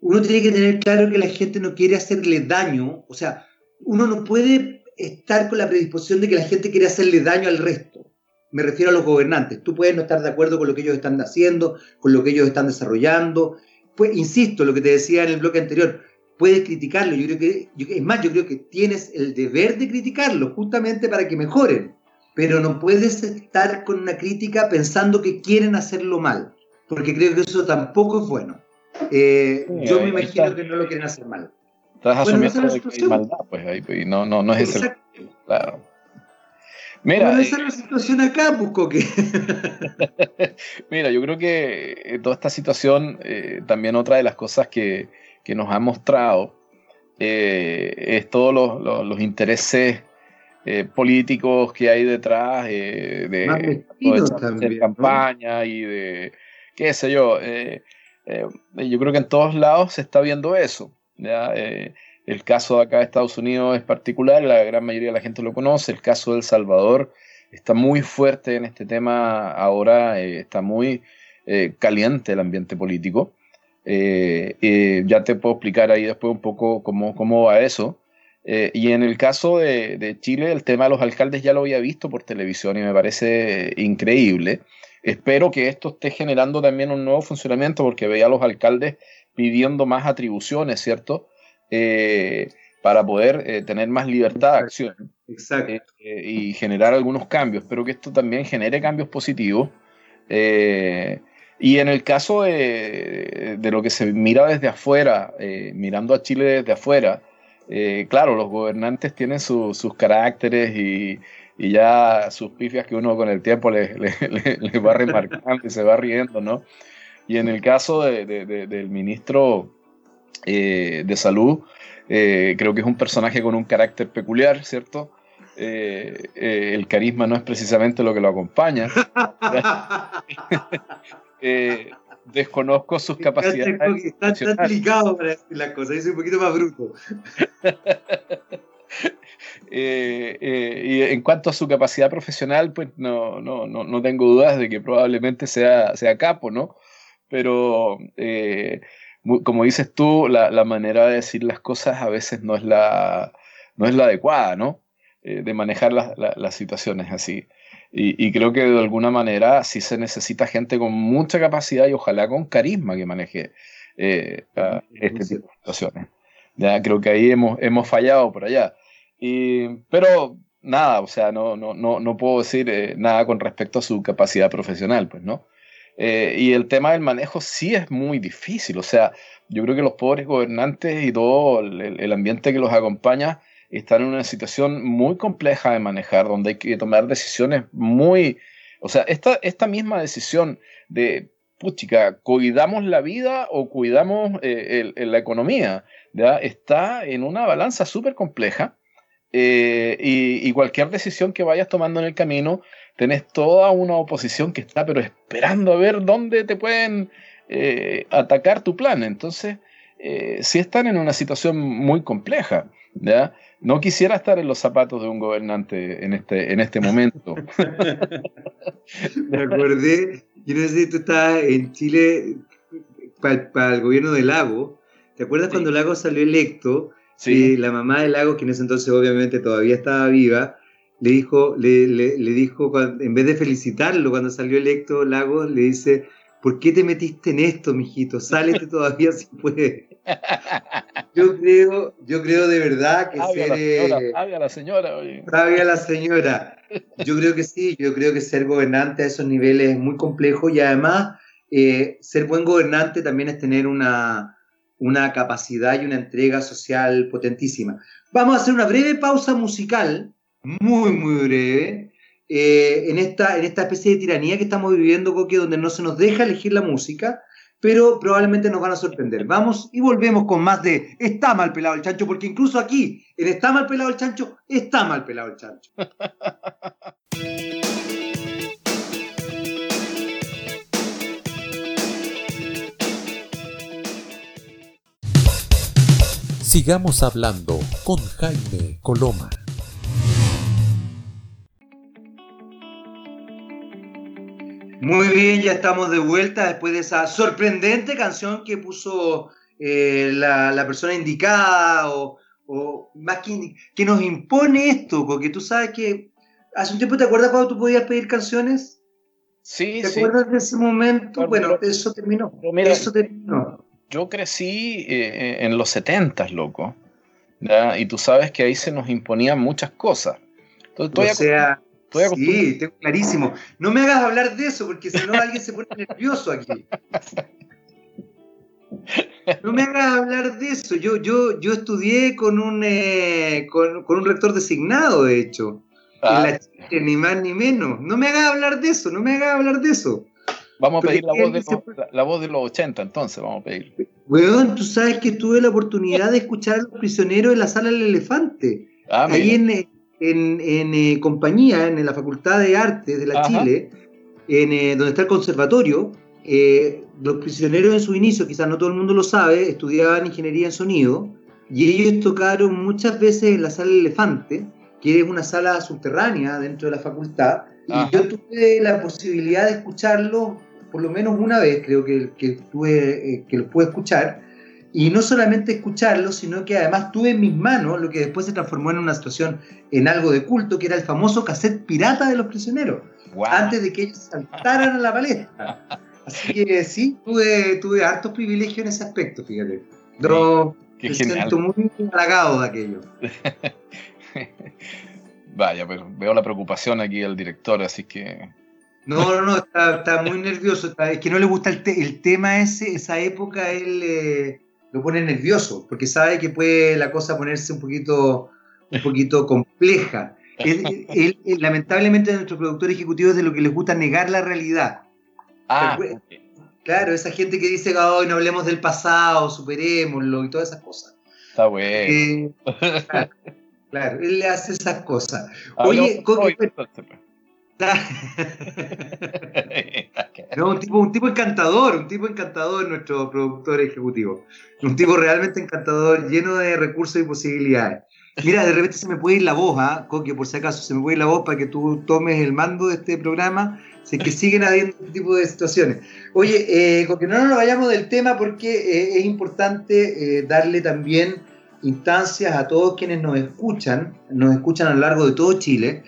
uno tiene que tener claro que la gente no quiere hacerle daño, o sea, uno no puede estar con la predisposición de que la gente quiere hacerle daño al resto. Me refiero a los gobernantes. Tú puedes no estar de acuerdo con lo que ellos están haciendo, con lo que ellos están desarrollando. Pues, insisto, lo que te decía en el bloque anterior, puedes criticarlo. Yo creo que, es más, yo creo que tienes el deber de criticarlo justamente para que mejoren. Pero no puedes estar con una crítica pensando que quieren hacerlo mal, porque creo que eso tampoco es bueno. Eh, yo me imagino que no lo quieren hacer mal.
Estás asumiendo que hay maldad, pues ahí, pues, no, no, no es ese. Claro.
Mira, esa es la situación acá, que.
Mira, yo creo que eh, toda esta situación, eh, también otra de las cosas que, que nos ha mostrado eh, es todos los, los, intereses políticos que hay detrás de, de campaña y de, qué sé yo. yo creo que en todos lados se está viendo eso. Eh, el caso de acá de Estados Unidos es particular, la gran mayoría de la gente lo conoce. El caso de El Salvador está muy fuerte en este tema ahora, eh, está muy eh, caliente el ambiente político. ya te puedo explicar ahí después un poco cómo, cómo va eso. Y en el caso de, de, Chile, el tema de los alcaldes ya lo había visto por televisión y me parece increíble. Espero que esto esté generando también un nuevo funcionamiento porque veía a los alcaldes pidiendo más atribuciones, ¿cierto? Eh, para poder eh, tener más libertad de acción
Exacto.
Eh, y generar algunos cambios. Espero que esto también genere cambios positivos. y en el caso de, lo que se mira desde afuera, mirando a Chile desde afuera, claro, los gobernantes tienen sus caracteres y, ya sus pifias que uno con el tiempo les le, va remarcando y se va riendo, ¿no? Y en el caso del ministro eh, de Salud, eh, creo que es un personaje con un carácter peculiar, ¿cierto? Eh, el carisma no es precisamente lo que lo acompaña. desconozco sus capacidades.
Está, está delicado para decir las cosas, es un poquito más bruto.
y en cuanto a su capacidad profesional, pues no, no, no, no tengo dudas de que probablemente sea, sea capo, ¿no? pero eh, como dices tú, la, manera de decir las cosas a veces no es la, no es la adecuada, ¿no? Eh, de manejar las situaciones así. Y, creo que de alguna manera sí se necesita gente con mucha capacidad y ojalá con carisma que maneje eh, este tipo de situaciones. Ya creo que ahí hemos, hemos fallado por allá. Y, pero nada, o sea, no, no, no, no puedo decir nada con respecto a su capacidad profesional, pues, ¿no? Eh, y el tema del manejo sí es muy difícil. O sea, yo creo que los pobres gobernantes y todo el, ambiente que los acompaña están en una situación muy compleja de manejar, donde hay que tomar decisiones muy... O sea, esta, esta misma decisión de, puchica, ¿cuidamos la vida o cuidamos eh, la economía? ¿ya? Está en una balanza súper compleja. Eh, y, cualquier decisión que vayas tomando en el camino tenés toda una oposición que está pero esperando a ver dónde te pueden eh, atacar tu plan. Entonces, si están en una situación muy compleja, ¿ya? No quisiera estar en los zapatos de un gobernante en este, en este momento.
Me acordé, yo no sé si tú estabas en Chile para, el gobierno de Lago. ¿Te acuerdas cuando Lago salió electo? Sí. la mamá de Lago, que en ese entonces obviamente todavía estaba viva, le dijo, le, le, le dijo en vez de felicitarlo cuando salió electo Lago, le dice, ¿por qué te metiste en esto, mijito? Sálete todavía si puedes. Yo creo, yo creo de verdad que
ser... La la señora, oye.
la señora. Yo creo que sí, yo creo que ser gobernante a esos niveles es muy complejo y además eh, ser buen gobernante también es tener una, una capacidad y una entrega social potentísima. Vamos a hacer una breve pausa musical, muy, muy breve, eh, en, esta, en esta especie de tiranía que estamos viviendo, Coque, donde no se nos deja elegir la música, pero probablemente nos van a sorprender. Vamos y volvemos con más de Está mal pelado el chancho, porque incluso aquí, en Está mal pelado el chancho, está mal pelado el chancho.
Sigamos hablando con Jaime Coloma.
Muy bien, ya estamos de vuelta después de esa sorprendente canción que puso eh, la, persona indicada o, más que, que, nos impone esto, porque tú sabes que hace un tiempo te acuerdas cuando tú podías pedir canciones.
Sí,
¿Te acuerdas de ese momento? Bueno, eso terminó. eso terminó.
Yo crecí eh, en los 70, loco. Y tú sabes que ahí se nos imponían muchas cosas.
Entonces, o sea, sí, tengo clarísimo. No me hagas hablar de eso, porque si no alguien se pone nervioso aquí. No me hagas hablar de eso. Yo, yo, yo estudié con un, eh, con, un rector designado, de hecho. En ah. la Chile, ni más ni menos. No me hagas hablar de eso, no me hagas hablar de eso.
Vamos a pedir la voz, de los, la, voz de los 80, entonces, vamos a pedir.
Weón, tú sabes que tuve la oportunidad de escuchar a los prisioneros en la sala del elefante. Ah, ahí en, en, eh, compañía, en la Facultad de Artes de la Chile, en, eh, donde está el conservatorio, eh, los prisioneros en su inicio, quizás no todo el mundo lo sabe, estudiaban ingeniería en sonido y ellos tocaron muchas veces en la sala Elefante, que es una sala subterránea dentro de la facultad, y yo tuve la posibilidad de escucharlo por lo menos una vez, creo que, que, tuve, que lo pude escuchar, y no solamente escucharlo, sino que además tuve en mis manos lo que después se transformó en una situación, en algo de culto, que era el famoso cassette pirata de los prisioneros, antes de que ellos saltaran a la palestra. Así que sí, tuve, tuve hartos privilegios en ese aspecto, fíjate. Yo me siento muy halagado de aquello.
Vaya, pero veo la preocupación aquí del director, así que...
No, no, no, está, muy nervioso. es que no le gusta el, el tema ese, esa época, él... Eh, lo pone nervioso, porque sabe que puede la cosa ponerse un poquito, un poquito compleja. lamentablemente nuestro productor ejecutivo es de lo que les gusta negar la realidad.
Ah,
Claro, esa gente que dice, hoy no hablemos del pasado, superémoslo y todas esas cosas.
Está bueno.
claro, él le hace esas cosas. Oye, ¿cómo, no, un tipo, encantador, un tipo encantador nuestro productor ejecutivo. Un tipo realmente encantador, lleno de recursos y posibilidades. Mira, de repente se me puede ir la voz, ¿ah? Coque, por si acaso, se me puede ir la voz para que tú tomes el mando de este programa, si que siguen habiendo este tipo de situaciones. Oye, eh, Coque, no nos vayamos del tema porque eh, es importante eh, darle también instancias a todos quienes nos escuchan, nos escuchan a lo largo de todo Chile,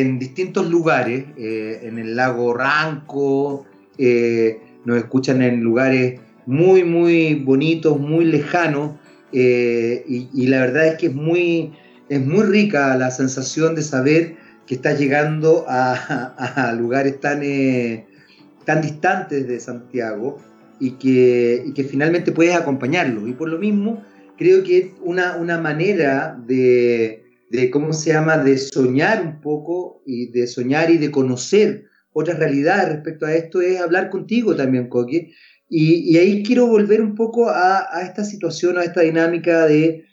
en distintos lugares, eh, en el lago Ranco, eh, nos escuchan en lugares muy, muy bonitos, muy lejanos, eh, y, la verdad es que es muy, es muy rica la sensación de saber que estás llegando a, lugares tan, tan distantes de Santiago y que, y que finalmente puedes acompañarlos. Y por lo mismo, creo que una, una manera de, de cómo se llama, de soñar un poco y de soñar y de conocer otras realidades respecto a esto es hablar contigo también, Coqui. Y, ahí quiero volver un poco a, esta situación, a esta dinámica de,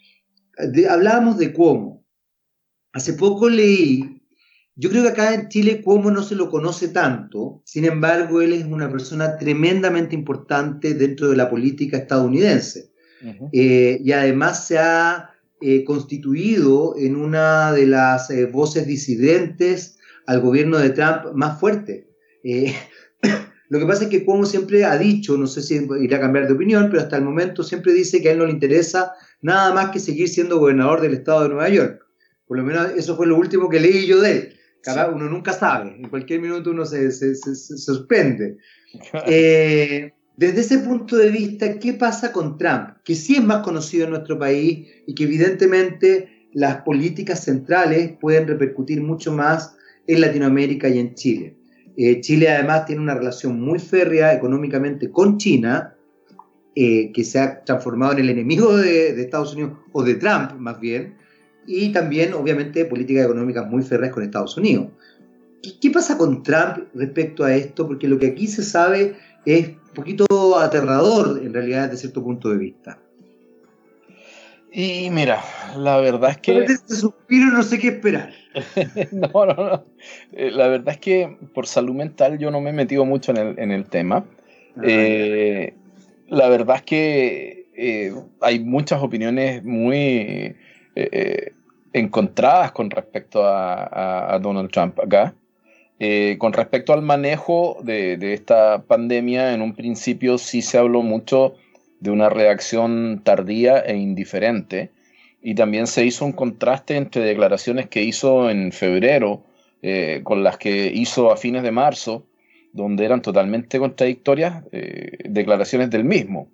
hablábamos de cómo. Hace poco leí, Yo creo que acá en Chile Cuomo no se lo conoce tanto, sin embargo, él es una persona tremendamente importante dentro de la política estadounidense. Eh, y además se ha eh, constituido en una de las eh, voces disidentes al gobierno de Trump más fuerte. lo que pasa es que Cuomo siempre ha dicho, no sé si irá a cambiar de opinión, pero hasta el momento siempre dice que a él no le interesa nada más que seguir siendo gobernador del estado de Nueva York. Por lo menos eso fue lo último que leí yo de él. Uno nunca sabe, en cualquier minuto uno se, se, sorprende. Desde ese punto de vista, ¿qué pasa con Trump? Que sí es más conocido en nuestro país y que evidentemente las políticas centrales pueden repercutir mucho más en Latinoamérica y en Chile. Eh, Chile además tiene una relación muy férrea económicamente con China, eh, que se ha transformado en el enemigo de, de, Estados Unidos, o de Trump más bien, y también obviamente políticas económicas muy férreas con Estados Unidos. ¿Qué, pasa con Trump respecto a esto? Porque lo que aquí se sabe es un poquito aterrador en realidad desde cierto punto de vista.
Y mira, la verdad es que...
Este suspiro no sé qué esperar.
no, no, no. Eh, la verdad es que por salud mental yo no me he metido mucho en el, en el tema. Ah, eh, la verdad es que eh, hay muchas opiniones muy encontradas con respecto a, Donald Trump acá. Eh, con respecto al manejo de, esta pandemia, en un principio sí se habló mucho de una reacción tardía e indiferente, y también se hizo un contraste entre declaraciones que hizo en febrero eh, con las que hizo a fines de marzo, donde eran totalmente contradictorias eh, declaraciones del mismo,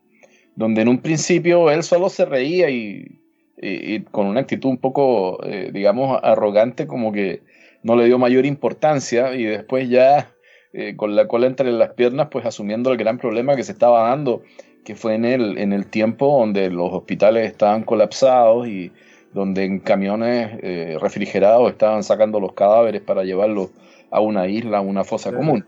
donde en un principio él solo se reía y y, con una actitud un poco, digamos, arrogante, como que no le dio mayor importancia y después ya eh, con la cola entre las piernas, pues asumiendo el gran problema que se estaba dando, que fue en el, en el tiempo donde los hospitales estaban colapsados y donde en camiones eh, refrigerados estaban sacando los cadáveres para llevarlos a una isla, a una fosa común.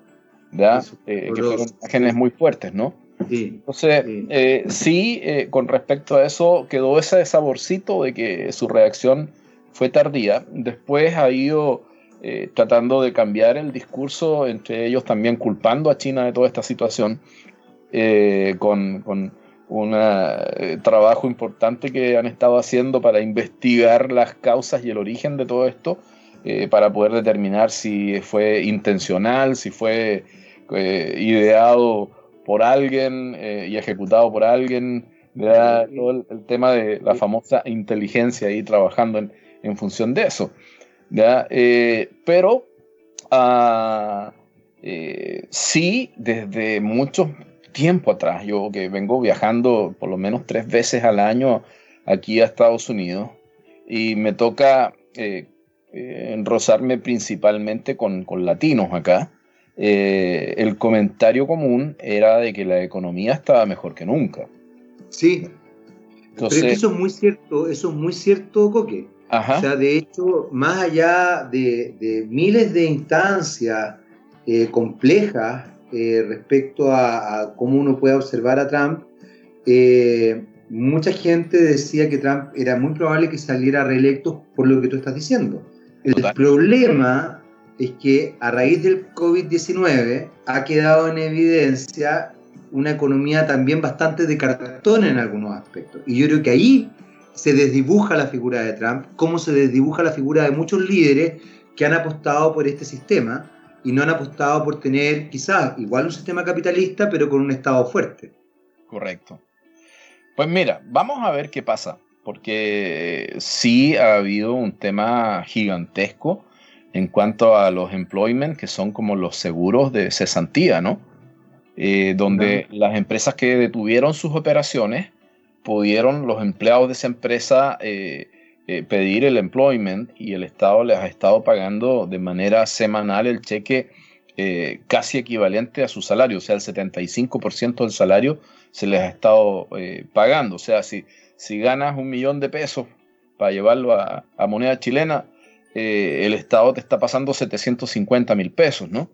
¿ya? que fueron imágenes muy fuertes, ¿no? Entonces, eh, sí, eh, con respecto a eso, quedó ese saborcito de que su reacción fue tardía. Después ha ido eh, tratando de cambiar el discurso, entre ellos también culpando a China de toda esta situación, con, con un trabajo importante que han estado haciendo para investigar las causas y el origen de todo esto, para poder determinar si fue intencional, si fue ideado por alguien eh, y ejecutado por alguien, todo el, tema de la famosa inteligencia ahí trabajando en, función de eso. Eh, pero ah, eh, sí, desde mucho tiempo atrás, yo que vengo viajando por lo menos tres veces al año aquí a Estados Unidos y me toca enrosarme principalmente con, con latinos acá. Eh, el comentario común era de que la economía estaba mejor que nunca.
Sí. Entonces, Pero eso es muy cierto, eso es muy cierto, Coque. O sea, de hecho, más allá de, miles de instancias eh, complejas eh, respecto a, cómo uno puede observar a Trump, mucha gente decía que Trump era muy probable que saliera reelecto por lo que tú estás diciendo. El problema es que a raíz del COVID-19 ha quedado en evidencia una economía también bastante de cartón en algunos aspectos. Y yo creo que ahí se desdibuja la figura de Trump, como se desdibuja la figura de muchos líderes que han apostado por este sistema y no han apostado por tener quizás igual un sistema capitalista, pero con un Estado fuerte.
Correcto. Pues mira, vamos a ver qué pasa, porque sí ha habido un tema gigantesco en cuanto a los employment, que son como los seguros de cesantía, ¿no? Eh, donde las empresas que detuvieron sus operaciones pudieron los empleados de esa empresa eh, eh, pedir el employment y el Estado les ha estado pagando de manera semanal el cheque casi equivalente a su salario, o sea, el 75% del salario se les ha estado pagando. O sea, si, si ganas un millón de pesos para llevarlo a moneda chilena, eh, el Estado te está pasando 750 mil pesos, ¿no?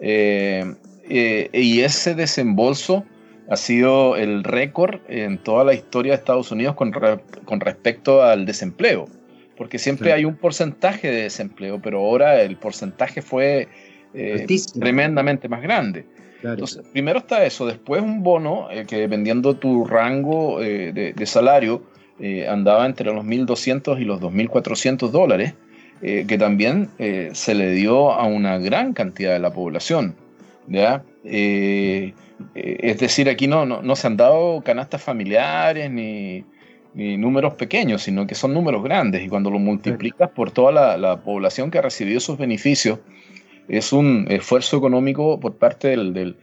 Eh, eh, y ese desembolso ha sido el récord en toda la historia de Estados Unidos con, respecto al desempleo, porque siempre hay un porcentaje de desempleo, pero ahora el porcentaje fue eh, tremendamente más grande. Entonces, primero está eso, después un bono eh, que dependiendo tu rango eh, de, salario andaba entre los 1.200 y los 2.400 dólares, que también se le dio a una gran cantidad de la población. ¿ya? Es decir, aquí no, no, no, se han dado canastas familiares ni, ni, números pequeños, sino que son números grandes y cuando lo multiplicas por toda la, la población que ha recibido esos beneficios, es un esfuerzo económico por parte del, del,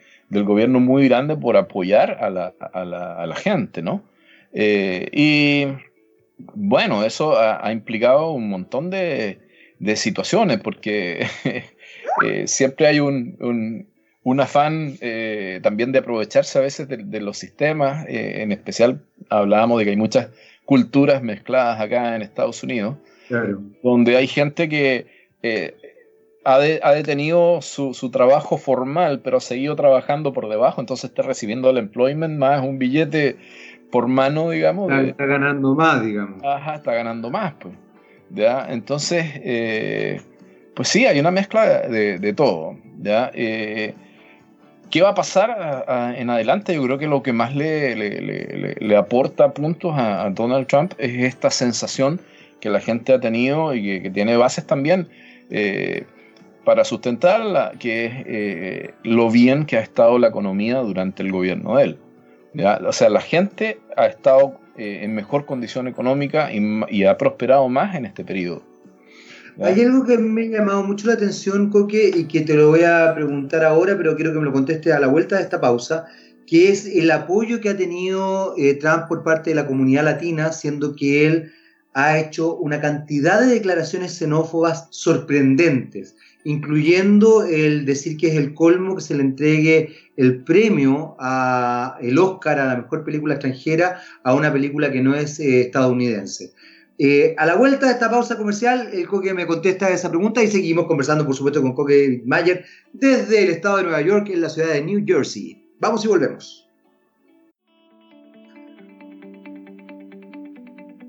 gobierno muy grande por apoyar a la, a la, a la gente, ¿no? Eh, y bueno, eso ha, implicado un montón de, de situaciones, porque eh, siempre hay un, un, un afán eh, también de aprovecharse a veces de, los sistemas, en especial hablábamos de que hay muchas culturas mezcladas acá en Estados Unidos, donde hay gente que ha, detenido su, trabajo formal, pero ha seguido trabajando por debajo, entonces está recibiendo el employment más un billete por mano, digamos.
Está, ganando más, digamos.
Ajá, está ganando más, pues. ¿ya? Entonces, eh, pues sí, hay una mezcla de, todo. ¿ya? ¿Qué va a pasar en adelante? Yo creo que lo que más le, aporta puntos a, Donald Trump es esta sensación que la gente ha tenido y que, tiene bases también. Eh, para sustentarla, que es eh, lo bien que ha estado la economía durante el gobierno de él. O sea, la gente ha estado eh, en mejor condición económica y, ha prosperado más en este periodo.
Hay algo que me ha llamado mucho la atención, Coque, y que te lo voy a preguntar ahora, pero quiero que me lo conteste a la vuelta de esta pausa, que es el apoyo que ha tenido eh, Trump por parte de la comunidad latina, siendo que él ha hecho una cantidad de declaraciones xenófobas sorprendentes incluyendo el decir que es el colmo que se le entregue el premio a el Oscar a la mejor película extranjera a una película que no es eh, estadounidense. Eh, a la vuelta de esta pausa comercial, el Coque me contesta esa pregunta y seguimos conversando, por supuesto, con Coque Mayer desde el estado de Nueva York, en la ciudad de New Jersey. Vamos y volvemos.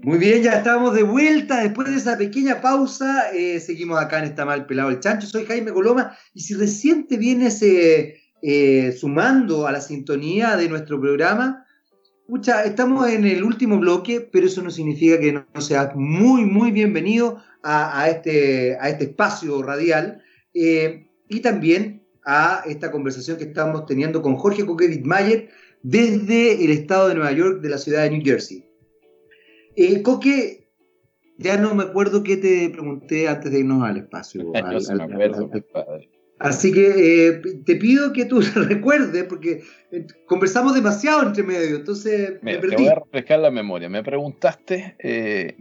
Muy bien, ya estamos de vuelta después de esa pequeña pausa. Eh, seguimos acá en Está Mal Pelado el Chancho. Soy Jaime Coloma y si recién te vienes eh, sumando a la sintonía de nuestro programa, escucha, estamos en el último bloque, pero eso no significa que no, seas muy, muy bienvenido a, este, a este espacio radial y también a esta conversación que estamos teniendo con Jorge Coquevit Mayer desde el estado de Nueva York, de la ciudad de New Jersey. Eh, Coque, ya no me acuerdo qué te pregunté antes de irnos al espacio. Así que eh, te pido que tú recuerdes, porque eh, conversamos demasiado entre medio, entonces
me perdí. Te voy a refrescar la memoria. Me preguntaste eh,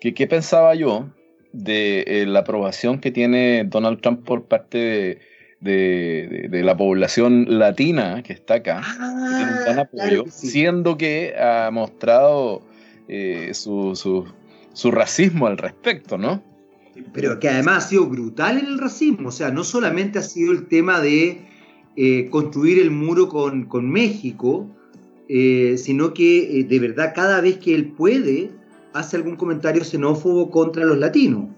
que qué pensaba yo de la aprobación que tiene Donald Trump por parte de, la población latina que está acá, ah, siendo que ha mostrado eh, su, su, racismo al respecto, ¿no?
Pero que además ha sido brutal en el racismo, o sea, no solamente ha sido el tema de eh, construir el muro con, con México, eh, sino que de verdad cada vez que él puede hace algún comentario xenófobo contra los latinos.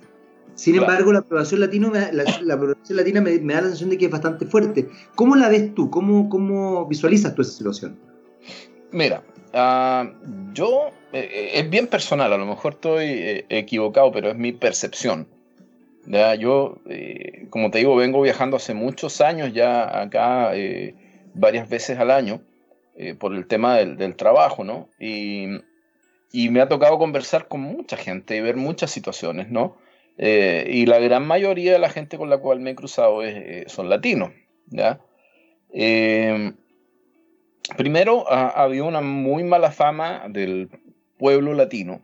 Sin embargo, la aprobación, latino la, aprobación latina me, da la sensación de que es bastante fuerte. ¿Cómo la ves tú? ¿Cómo, cómo visualizas tú esa situación?
Mira, uh, yo eh, eh, es bien personal, a lo mejor estoy eh, equivocado, pero es mi percepción. ¿ya? Yo, como te digo, vengo viajando hace muchos años ya acá, varias veces al año, por el tema del, trabajo, ¿no? Y, y, me ha tocado conversar con mucha gente y ver muchas situaciones, ¿no? y la gran mayoría de la gente con la cual me he cruzado son latinos, ¿ya? Primero, ha, ha, habido una muy mala fama del pueblo latino,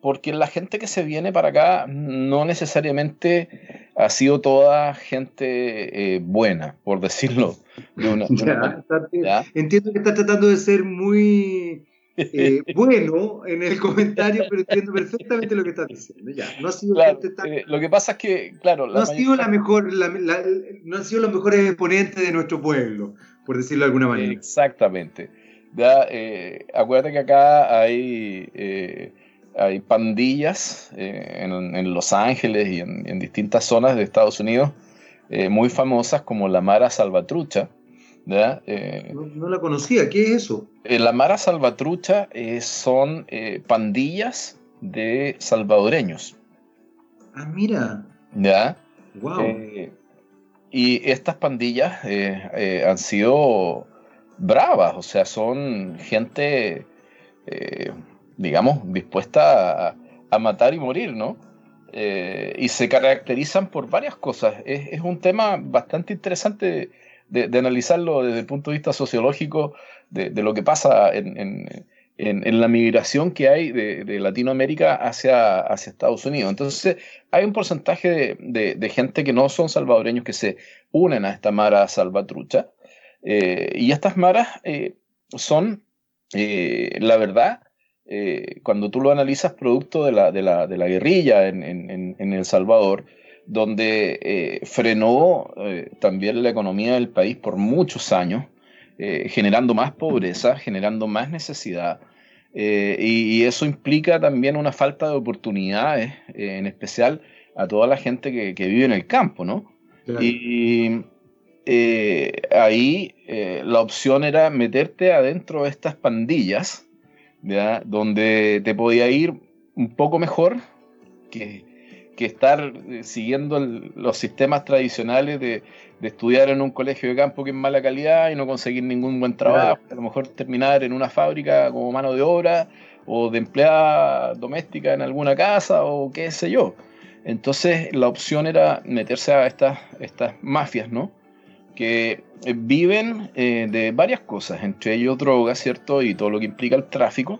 porque la gente que se viene para acá no necesariamente ha sido toda gente eh, buena, por decirlo de una,
manera. Entiendo que está tratando de ser muy eh, bueno en el comentario, pero entiendo perfectamente lo que estás diciendo. Ya, no ha sido
eh, lo que pasa es que, claro,
no, ha sido la mejor, no han sido los mejores exponentes de nuestro pueblo, por decirlo de alguna manera.
Exactamente. ¿ya? Eh, acuérdate que acá hay eh, hay pandillas en, Los Ángeles y en, distintas zonas de Estados Unidos muy famosas como la Mara Salvatrucha.
No, no, la conocía, ¿qué es eso?
la Mara Salvatrucha son pandillas de salvadoreños.
Ah, mira.
¿Ya? Wow. Eh, y estas pandillas eh, eh, han sido bravas, o sea, son gente, digamos, dispuesta a, matar y morir, ¿no? y se caracterizan por varias cosas. Es, un tema bastante interesante de, analizarlo desde el punto de vista sociológico de, lo que pasa en, la migración que hay de, Latinoamérica hacia, hacia, Estados Unidos. Entonces, hay un porcentaje de, gente que no son salvadoreños que se unen a esta mara salvatrucha. Eh, y estas maras eh, son, eh, la verdad, cuando tú lo analizas, producto de la, de la, de la guerrilla en, en, El Salvador, donde frenó también la economía del país por muchos años. generando más pobreza, generando más necesidad, eh, y, eso implica también una falta de oportunidades, eh, en especial a toda la gente que, vive en el campo, ¿no? Y eh, ahí la opción era meterte adentro de estas pandillas, donde te podía ir un poco mejor que, que estar siguiendo los sistemas tradicionales de, de estudiar en un colegio de campo que es mala calidad y no conseguir ningún buen trabajo, a lo mejor terminar en una fábrica como mano de obra o de empleada doméstica en alguna casa o qué sé yo. Entonces la opción era meterse a estas, estas mafias, ¿no? Que eh, viven eh, de varias cosas, entre ellos drogas, ¿cierto? Y todo lo que implica el tráfico,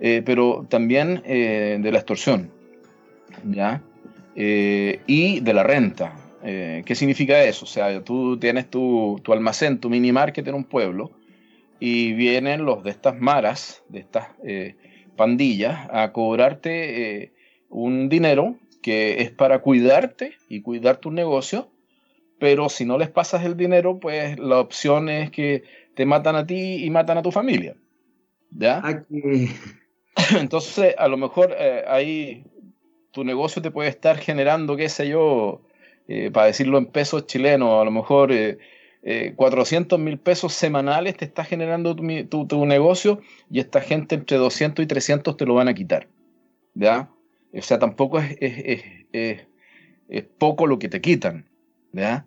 eh, pero también de la extorsión, ¿ya? y de la renta, eh, ¿Qué significa eso? O sea, tú tienes tu, almacén, tu mini market en un pueblo y vienen los de estas maras, de estas eh, pandillas, a cobrarte eh, un dinero que es para cuidarte y cuidar tu negocio, pero si no les pasas el dinero, pues la opción es que te matan a ti y matan a tu familia. ¿Ya? Entonces, a lo mejor ahí tu negocio te puede estar generando, qué sé yo, eh, para decirlo en pesos chilenos, a lo mejor 400 eh, eh, mil pesos semanales te está generando tu, negocio y esta gente entre 200 y 300 te lo van a quitar. ¿Ya? O sea, tampoco es, es, poco lo que te quitan. ¿ya?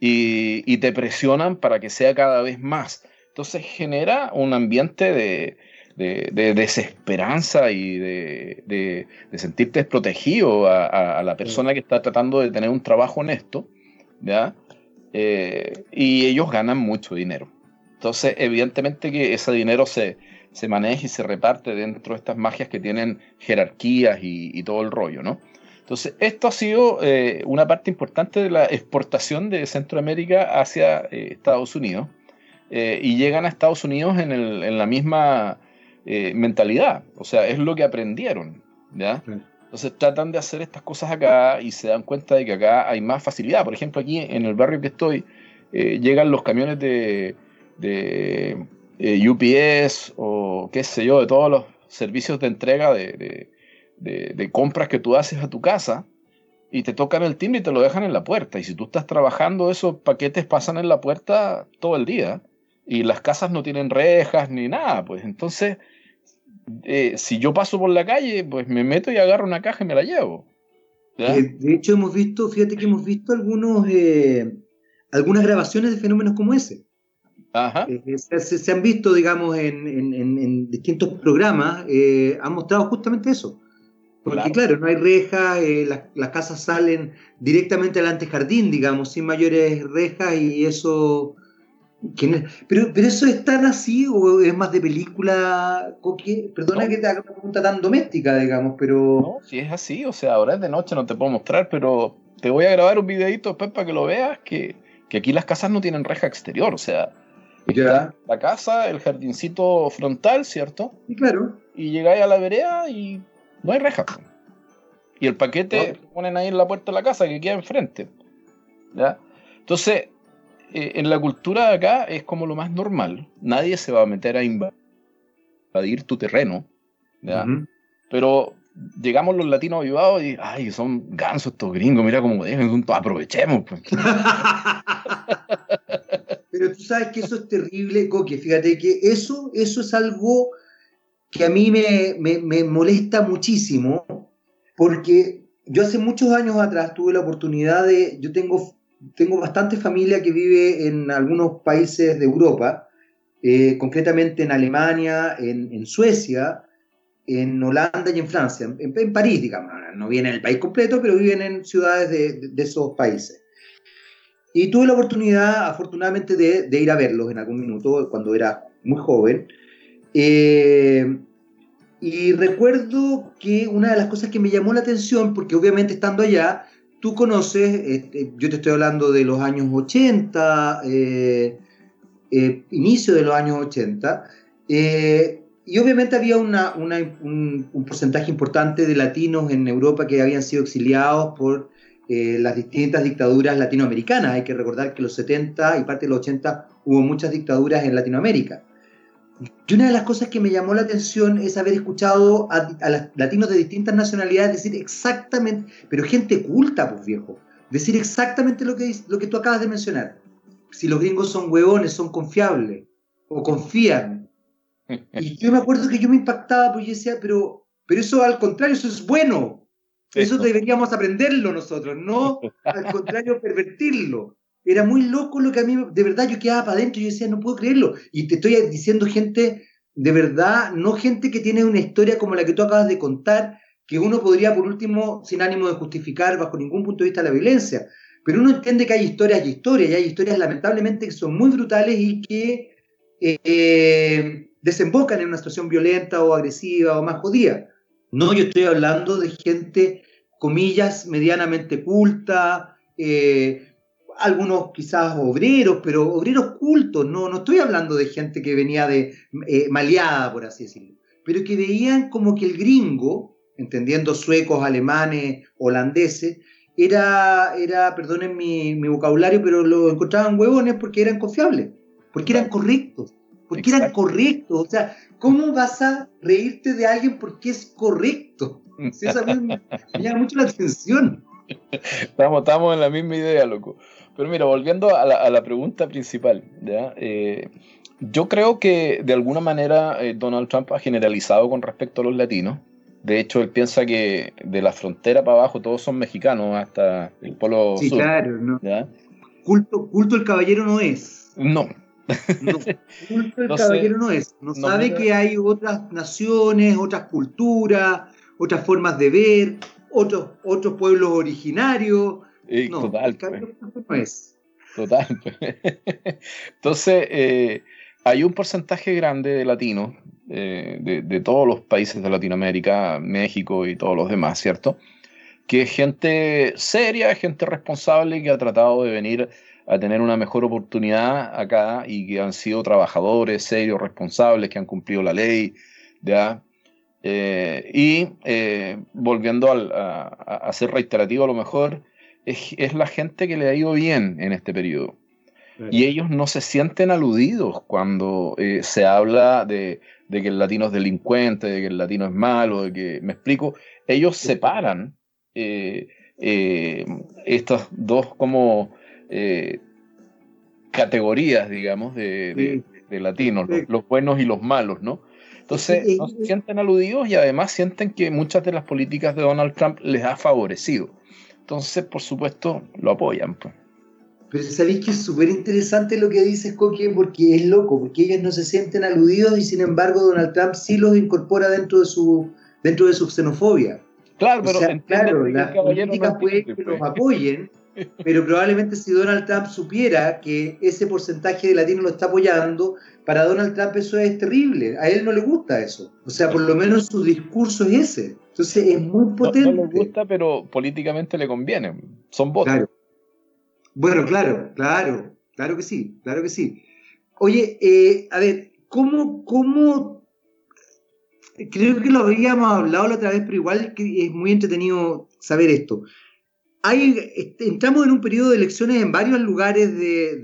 Y, te presionan para que sea cada vez más. Entonces genera un ambiente de, de, desesperanza y de, sentirte desprotegido a, la persona que está tratando de tener un trabajo honesto, ¿ya? Eh, y ellos ganan mucho dinero. Entonces, evidentemente que ese dinero se, se maneja y se reparte dentro de estas magias que tienen jerarquías y, todo el rollo, ¿no? Entonces, esto ha sido eh, una parte importante de la exportación de Centroamérica hacia eh, Estados Unidos. y llegan a Estados Unidos en, el, en la misma eh, mentalidad, o sea, es lo que aprendieron, ¿ya? Entonces tratan de hacer estas cosas acá y se dan cuenta de que acá hay más facilidad. Por ejemplo, aquí en el barrio que estoy, eh, llegan los camiones de, de eh, UPS o qué sé yo, de todos los servicios de entrega de, de, compras que tú haces a tu casa y te tocan el timbre y te lo dejan en la puerta. Y si tú estás trabajando, esos paquetes pasan en la puerta todo el día y las casas no tienen rejas ni nada. Pues entonces eh, si yo paso por la calle, pues me meto y agarro una caja y me la llevo.
Eh, de hecho, hemos visto, fíjate que hemos visto algunos, eh, algunas grabaciones de fenómenos como ese. Se, han visto, digamos, en, distintos programas, han mostrado justamente eso. Porque claro, no hay rejas, las, casas salen directamente al antejardín, digamos, sin mayores rejas y eso pero, pero eso es tan así o es más de película. Perdona que te haga una pregunta tan doméstica, digamos, pero.
No, si es así, o sea, ahora es de noche, no te puedo mostrar, pero te voy a grabar un videito después para que lo veas, que, aquí las casas no tienen reja exterior, o sea,
ya.
la casa, el jardincito frontal, ¿cierto?
Y claro.
Y llegáis a la vereda y no hay reja. Y el paquete lo ponen ahí en la puerta de la casa que queda enfrente. ¿Ya? Entonces, eh, en la cultura de acá es como lo más normal. Nadie se va a meter a invadir tu terreno. Pero llegamos los latinos avivados y, ay, son gansos estos gringos, mira cómo dejen, aprovechemos. Pues.
Pero tú sabes que eso es terrible, Coque, fíjate que eso, eso es algo que a mí me, me molesta muchísimo, porque yo hace muchos años atrás tuve la oportunidad de, yo tengo, tengo bastante familia que vive en algunos países de Europa, eh, concretamente en Alemania, en, Suecia, en Holanda y en Francia, en, París, digamos, no viene en el país completo, pero viven en ciudades de, esos países. Y tuve la oportunidad, afortunadamente, de, ir a verlos en algún minuto, cuando era muy joven. Eh, y recuerdo que una de las cosas que me llamó la atención, porque obviamente estando allá, tú conoces, este, yo te estoy hablando de los años 80, eh, eh, inicio de los años 80, eh, y obviamente había una, un, porcentaje importante de latinos en Europa que habían sido exiliados por las distintas dictaduras latinoamericanas. Hay que recordar que los 70 y parte de los 80 hubo muchas dictaduras en Latinoamérica. Y una de las cosas que me llamó la atención es haber escuchado a, latinos de distintas nacionalidades decir exactamente, pero gente culta, pues viejo, decir exactamente lo que, lo que tú acabas de mencionar. Si los gringos son huevones, son confiables o confían. Y yo me acuerdo que yo me impactaba porque yo decía, pero, pero eso al contrario, eso es bueno. Eso deberíamos aprenderlo nosotros, no al contrario pervertirlo era muy loco lo que a mí, de verdad, yo quedaba para adentro y yo decía, no puedo creerlo. Y te estoy diciendo gente, de verdad, no gente que tiene una historia como la que tú acabas de contar, que uno podría, por último, sin ánimo de justificar bajo ningún punto de vista la violencia. Pero uno entiende que hay historias y historias, y hay historias lamentablemente que son muy brutales y que eh, desembocan en una situación violenta o agresiva o más jodida. No, yo estoy hablando de gente, comillas, medianamente culta, eh, algunos quizás obreros, pero obreros cultos, no, no estoy hablando de gente que venía de eh, maleada, por así decirlo, pero que veían como que el gringo, entendiendo suecos, alemanes, holandeses, era, era perdonen mi, mi vocabulario, pero lo encontraban huevones porque eran confiables, porque eran correctos, porque eran correctos. O sea, ¿cómo vas a reírte de alguien porque es correcto? Eso me, me llama mucho la atención.
Estamos, estamos en la misma idea, loco. Pero mira, volviendo a la, pregunta principal, eh, yo creo que de alguna manera eh, Donald Trump ha generalizado con respecto a los latinos. De hecho, él piensa que de la frontera para abajo todos son mexicanos hasta el polo
sí, claro, no. Culto, culto el caballero no es.
No.
culto el caballero no es. No, sabe que hay otras naciones, otras culturas, otras formas de ver, otros, otros pueblos originarios
total. Pues. Total. Pues. Entonces, eh, hay un porcentaje grande de latinos eh, de, todos los países de Latinoamérica, México y todos los demás, ¿cierto? Que es gente seria, gente responsable que ha tratado de venir a tener una mejor oportunidad acá y que han sido trabajadores serios, responsables, que han cumplido la ley, ¿ya? Eh, y volviendo a, a, ser reiterativo a lo mejor, es, la gente que le ha ido bien en este periodo. Y ellos no se sienten aludidos cuando eh, se habla de, que el latino es delincuente, de que el latino es malo, de que, me explico, ellos separan eh, eh, estas dos como categorías, digamos, de, latinos, los, buenos y los malos, ¿no? Entonces, no se sienten aludidos y además sienten que muchas de las políticas de Donald Trump les ha favorecido. Entonces, por supuesto, lo apoyan. Pues.
Pero sabéis que es súper interesante lo que dices, Coque, porque es loco, porque ellos no se sienten aludidos y sin embargo Donald Trump sí los incorpora dentro de su, dentro de su xenofobia.
Claro, pero
claro, las políticas pueden que los apoyen, pero probablemente si Donald Trump supiera que ese porcentaje de latinos lo está apoyando, para Donald Trump eso es terrible. A él no le gusta eso. O sea, por lo menos su discurso es ese. Entonces es muy potente.
No, le gusta, pero políticamente le conviene. Son votos.
Bueno, claro, claro, claro que sí, claro que sí. Oye, eh, a ver, ¿cómo, ¿cómo creo que lo habíamos hablado la otra vez, pero igual es muy entretenido saber esto. Hay, este, entramos en un periodo de elecciones en varios lugares de,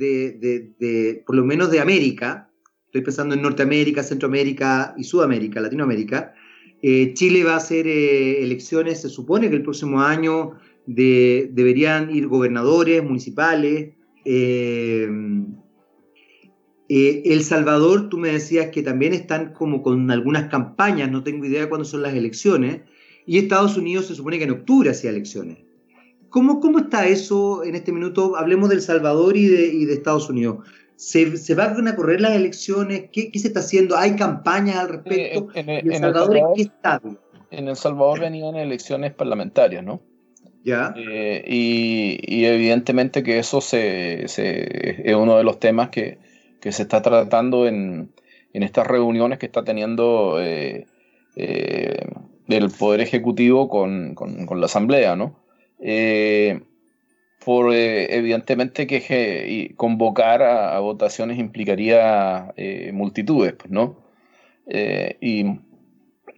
de, por lo menos de América, estoy pensando en Norteamérica, Centroamérica y Sudamérica, Latinoamérica, Chile va a hacer elecciones, se supone que el próximo año deberían ir gobernadores municipales. El Salvador, tú me decías que también están como con algunas campañas, no tengo idea cuándo son las elecciones, y Estados Unidos se supone que en octubre hacía elecciones. ¿Cómo, ¿Cómo está eso en este minuto? Hablemos del Salvador y de, Estados Unidos. ¿Se, ¿Se, van a correr las elecciones? ¿Qué, ¿Qué, se está haciendo? ¿Hay campañas al respecto?
en, el, Salvador, en qué estado? En El Salvador venían elecciones parlamentarias, ¿no?
Ya.
Eh, y, y, evidentemente que eso se, se, es uno de los temas que, que se está tratando en, en, estas reuniones que está teniendo eh, eh, el Poder Ejecutivo con, con la Asamblea, ¿no? Eh, por eh, evidentemente que convocar a, votaciones implicaría eh, multitudes, pues, ¿no? y,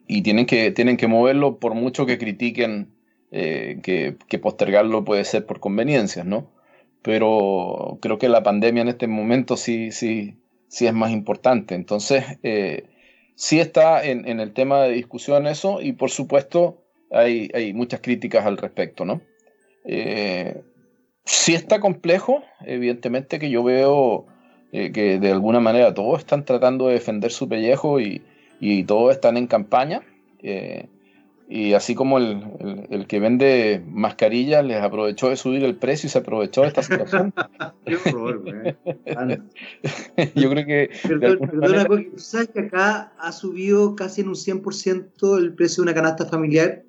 y tienen, que, tienen que moverlo por mucho que critiquen que, postergarlo puede ser por conveniencias, ¿no? Pero creo que la pandemia en este momento sí, sí, sí es más importante. Entonces, sí está en, el tema de discusión eso y por supuesto hay, hay muchas críticas al respecto, ¿no? Eh, sí está complejo, evidentemente que yo veo eh, que de alguna manera todos están tratando de defender su pellejo y, todos están en campaña. Eh, y así como el, que vende mascarillas les aprovechó de subir el precio y se aprovechó de esta situación. Yo creo que...
¿sabes que acá ha subido casi en un 100% el precio de una canasta familiar?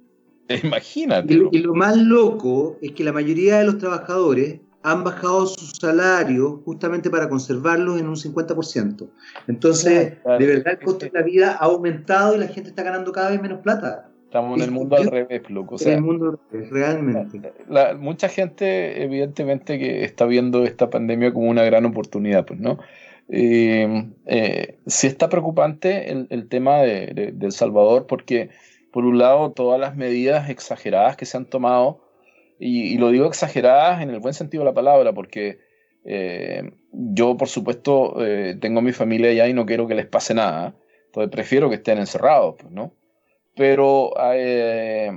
Imagínate.
Y, lo más loco es que la mayoría de los trabajadores han bajado su salario justamente para conservarlos en un 50%. Entonces, de verdad, el costo de la vida ha aumentado y la gente está ganando cada vez menos plata.
Estamos en el mundo al revés, loco.
en el mundo realmente.
mucha gente, evidentemente, que está viendo esta pandemia como una gran oportunidad, pues, ¿no? Eh, eh, sí está preocupante el, tema de, El Salvador porque por un lado, todas las medidas exageradas que se han tomado, y, lo digo exageradas en el buen sentido de la palabra, porque eh, yo, por supuesto, eh, tengo mi familia allá y no quiero que les pase nada, entonces prefiero que estén encerrados, pues, ¿no? Pero eh,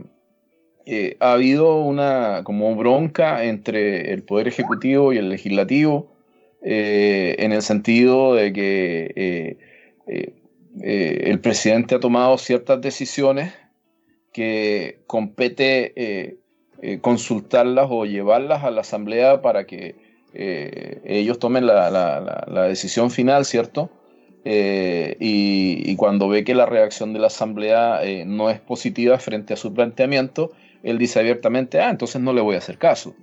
ha habido una como bronca entre el Poder Ejecutivo y el Legislativo, en el sentido de que el presidente ha tomado ciertas decisiones que compete eh, eh, consultarlas o llevarlas a la asamblea para que eh, ellos tomen la, decisión final, ¿cierto? Y, cuando ve que la reacción de la asamblea no es positiva frente a su planteamiento, él dice abiertamente, ah, entonces no le voy a hacer caso.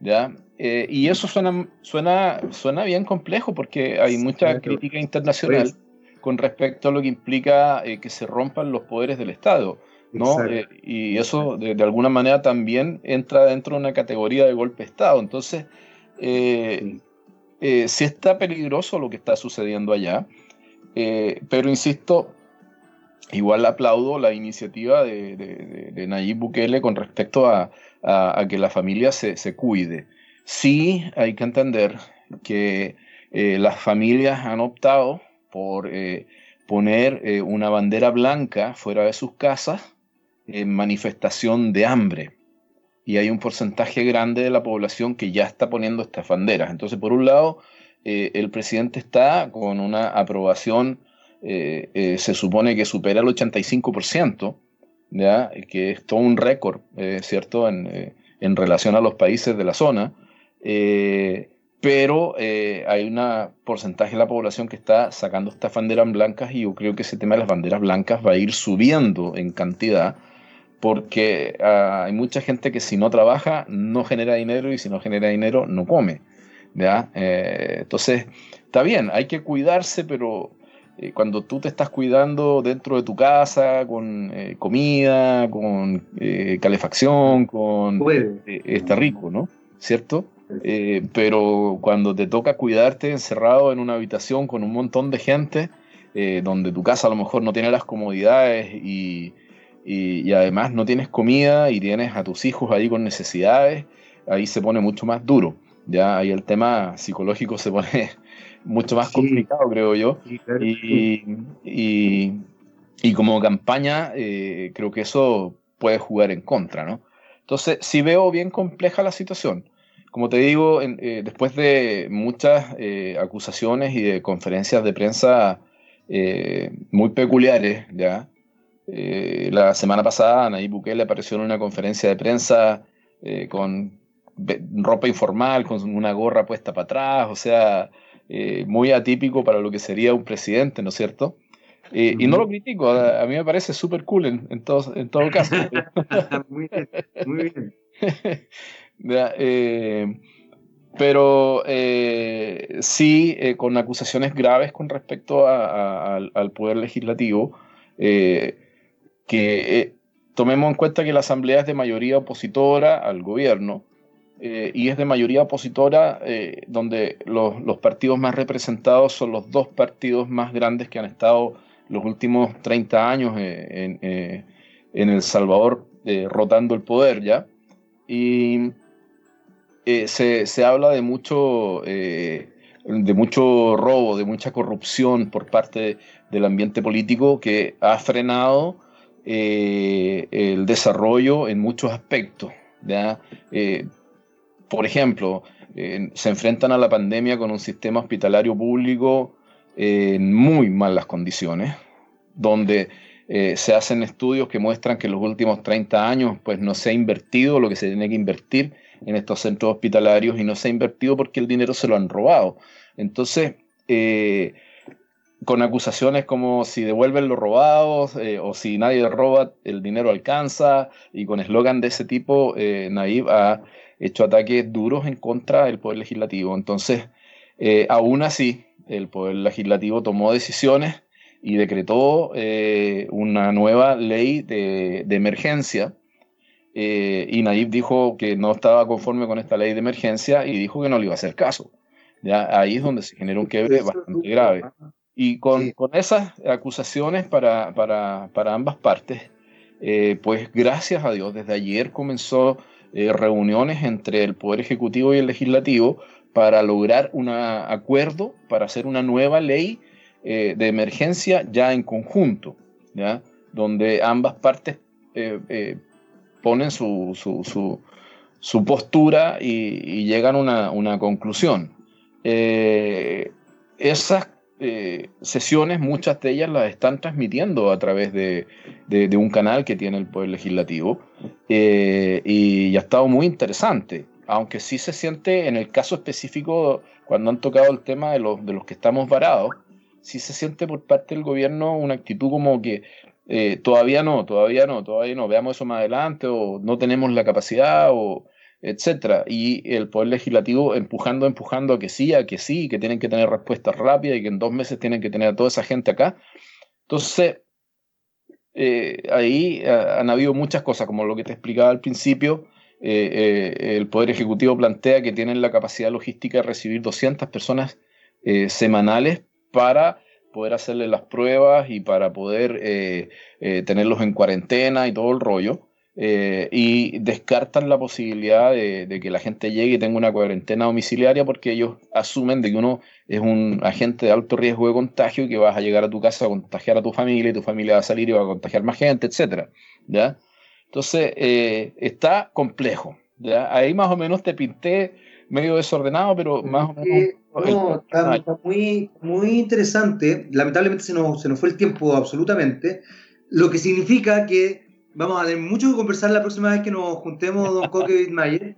¿Ya? y eso suena, suena, suena bien complejo porque hay mucha crítica internacional pues. Con respecto a lo que implica que se rompan los poderes del Estado. ¿no? Eh, y eso de, alguna manera también entra dentro de una categoría de golpe de Estado. Entonces, eh, eh, sí. está peligroso lo que está sucediendo allá, pero insisto, igual aplaudo la iniciativa de, Nayib Bukele con respecto a, que la familia se, se, cuide. Sí hay que entender que las familias han optado por poner una bandera blanca fuera de sus casas manifestación de hambre. Y hay un porcentaje grande de la población que ya está poniendo estas banderas. Entonces, por un lado, eh, el presidente está con una aprobación, eh, eh, se supone que supera el 85%, ¿ya? que es todo un récord, ¿cierto?, en, en, relación a los países de la zona. Pero hay un porcentaje de la población que está sacando estas banderas blancas y yo creo que ese tema de las banderas blancas va a ir subiendo en cantidad porque ah, hay mucha gente que si no trabaja no genera dinero y si no genera dinero no come. Eh, entonces, está bien, hay que cuidarse, pero eh, cuando tú te estás cuidando dentro de tu casa, con eh, comida, con calefacción, con... está rico, ¿no? ¿Cierto? Pero cuando te toca cuidarte encerrado en una habitación con un montón de gente, donde tu casa a lo mejor no tiene las comodidades y, y, además no tienes comida y tienes a tus hijos ahí con necesidades, ahí se pone mucho más duro. Ya ahí el tema psicológico se pone mucho más complicado, creo yo. y, y como campaña, eh, creo que eso puede jugar en contra, ¿no? Entonces, sí veo bien compleja la situación. Como te digo, eh, después de muchas eh, acusaciones y de conferencias de prensa muy peculiares, ¿ya? la semana pasada Nayib Bukele apareció en una conferencia de prensa con ropa informal, con una gorra puesta para atrás, o sea, muy atípico para lo que sería un presidente, ¿no es cierto? y no lo critico, a, mí me parece súper cool en, en, todo, en todo caso. muy bien, muy bien. Eh, pero eh, sí, eh, con acusaciones graves con respecto al poder legislativo, que tomemos en cuenta que la Asamblea es de mayoría opositora al gobierno, y es de mayoría opositora donde los, partidos más representados son los dos partidos más grandes que han estado los últimos 30 años eh, en, El Salvador rotando el poder ya. Y se, habla de mucho, de mucho robo, de mucha corrupción por parte del ambiente político que ha frenado el desarrollo en muchos aspectos. ¿ya? por ejemplo, se enfrentan a la pandemia con un sistema hospitalario público en muy malas condiciones, donde eh, se hacen estudios que muestran que en los últimos 30 años pues, no se ha invertido lo que se tiene que invertir en estos centros hospitalarios y no se ha invertido porque el dinero se lo han robado. Entonces, eh, con acusaciones como si devuelven los robados eh, o si nadie roba, el dinero alcanza, y con eslogan de ese tipo, eh, ha hecho ataques duros en contra del Poder Legislativo. Entonces, aún así, el Poder Legislativo tomó decisiones y decretó eh, una nueva ley de, emergencia. Eh, y Nayib dijo que no estaba conforme con esta ley de emergencia y dijo que no le iba a hacer caso. ¿ya? Ahí es donde se generó un quiebre bastante grave. Y con, esas acusaciones para, ambas partes, eh, pues gracias a Dios, desde ayer comenzó reuniones entre el Poder Ejecutivo y el Legislativo para lograr un acuerdo, para hacer una nueva ley eh, de emergencia ya en conjunto, ¿ya? donde ambas partes eh, eh, ponen su, su, postura y, llegan a una, conclusión. esas sesiones, muchas de ellas las están transmitiendo a través de, de un canal que tiene el Poder Legislativo y ha estado muy interesante aunque sí se siente en el caso específico, cuando han tocado el tema de los, de los que estamos varados, sí se siente por parte del gobierno una actitud como que eh, todavía no, todavía no, todavía no, veamos eso más adelante, o no tenemos la capacidad, o etcétera. Y el Poder Legislativo empujando, empujando a que sí, a que sí, que tienen que tener respuestas rápidas y que en dos meses tienen que tener a toda esa gente acá. Entonces, eh, ahí han habido muchas cosas, como lo que te explicaba al principio, eh, eh, el Poder Ejecutivo plantea que tienen la capacidad logística de recibir 200 personas eh, semanales para poder hacerle las pruebas y para poder tenerlos en cuarentena y todo el rollo. y descartan la posibilidad de, que la gente llegue y tenga una cuarentena domiciliaria porque ellos asumen de que uno es un agente de alto riesgo de contagio y que vas a llegar a tu casa a contagiar a tu familia y tu familia va a salir y va a contagiar más gente, etc. ¿ya? Entonces, eh, está complejo. ¿ya? Ahí más o menos te pinté medio desordenado, pero más o menos...
No, está, muy, muy interesante. Lamentablemente se nos, se nos fue el tiempo absolutamente, lo que significa que vamos a tener mucho que conversar la próxima vez que nos juntemos, don Coque Mayer,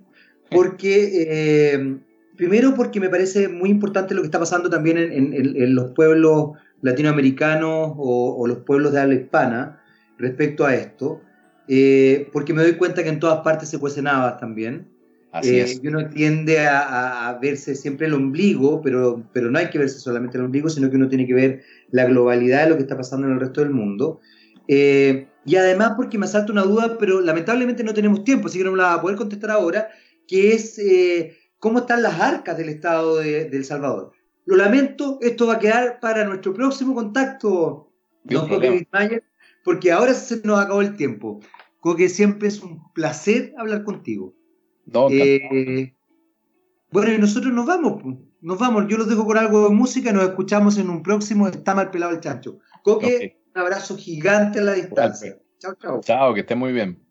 porque... Eh, primero porque me parece muy importante lo que está pasando también en, en, los pueblos latinoamericanos o, o, los pueblos de habla hispana respecto a esto. Eh, porque me doy cuenta que en todas partes se cuecen habas también. Así eh, Y uno tiende a, verse siempre el ombligo, pero, pero no hay que verse solamente el ombligo, sino que uno tiene que ver la globalidad de lo que está pasando en el resto del mundo. Eh, y además porque me asalta una duda, pero lamentablemente no tenemos tiempo, así que no me la voy a poder contestar ahora, que es cómo están las arcas del Estado de, El Salvador. Lo lamento, esto va a quedar para nuestro próximo contacto, don Mayer, porque ahora se nos acabó el tiempo que siempre es un placer hablar contigo. Eh, bueno, y nosotros nos vamos, nos vamos. Yo los dejo con algo de música y nos escuchamos en un próximo Está mal pelado el chancho. Coque, abrazo gigante a la distancia. Chao, chao.
Chao, que esté muy bien.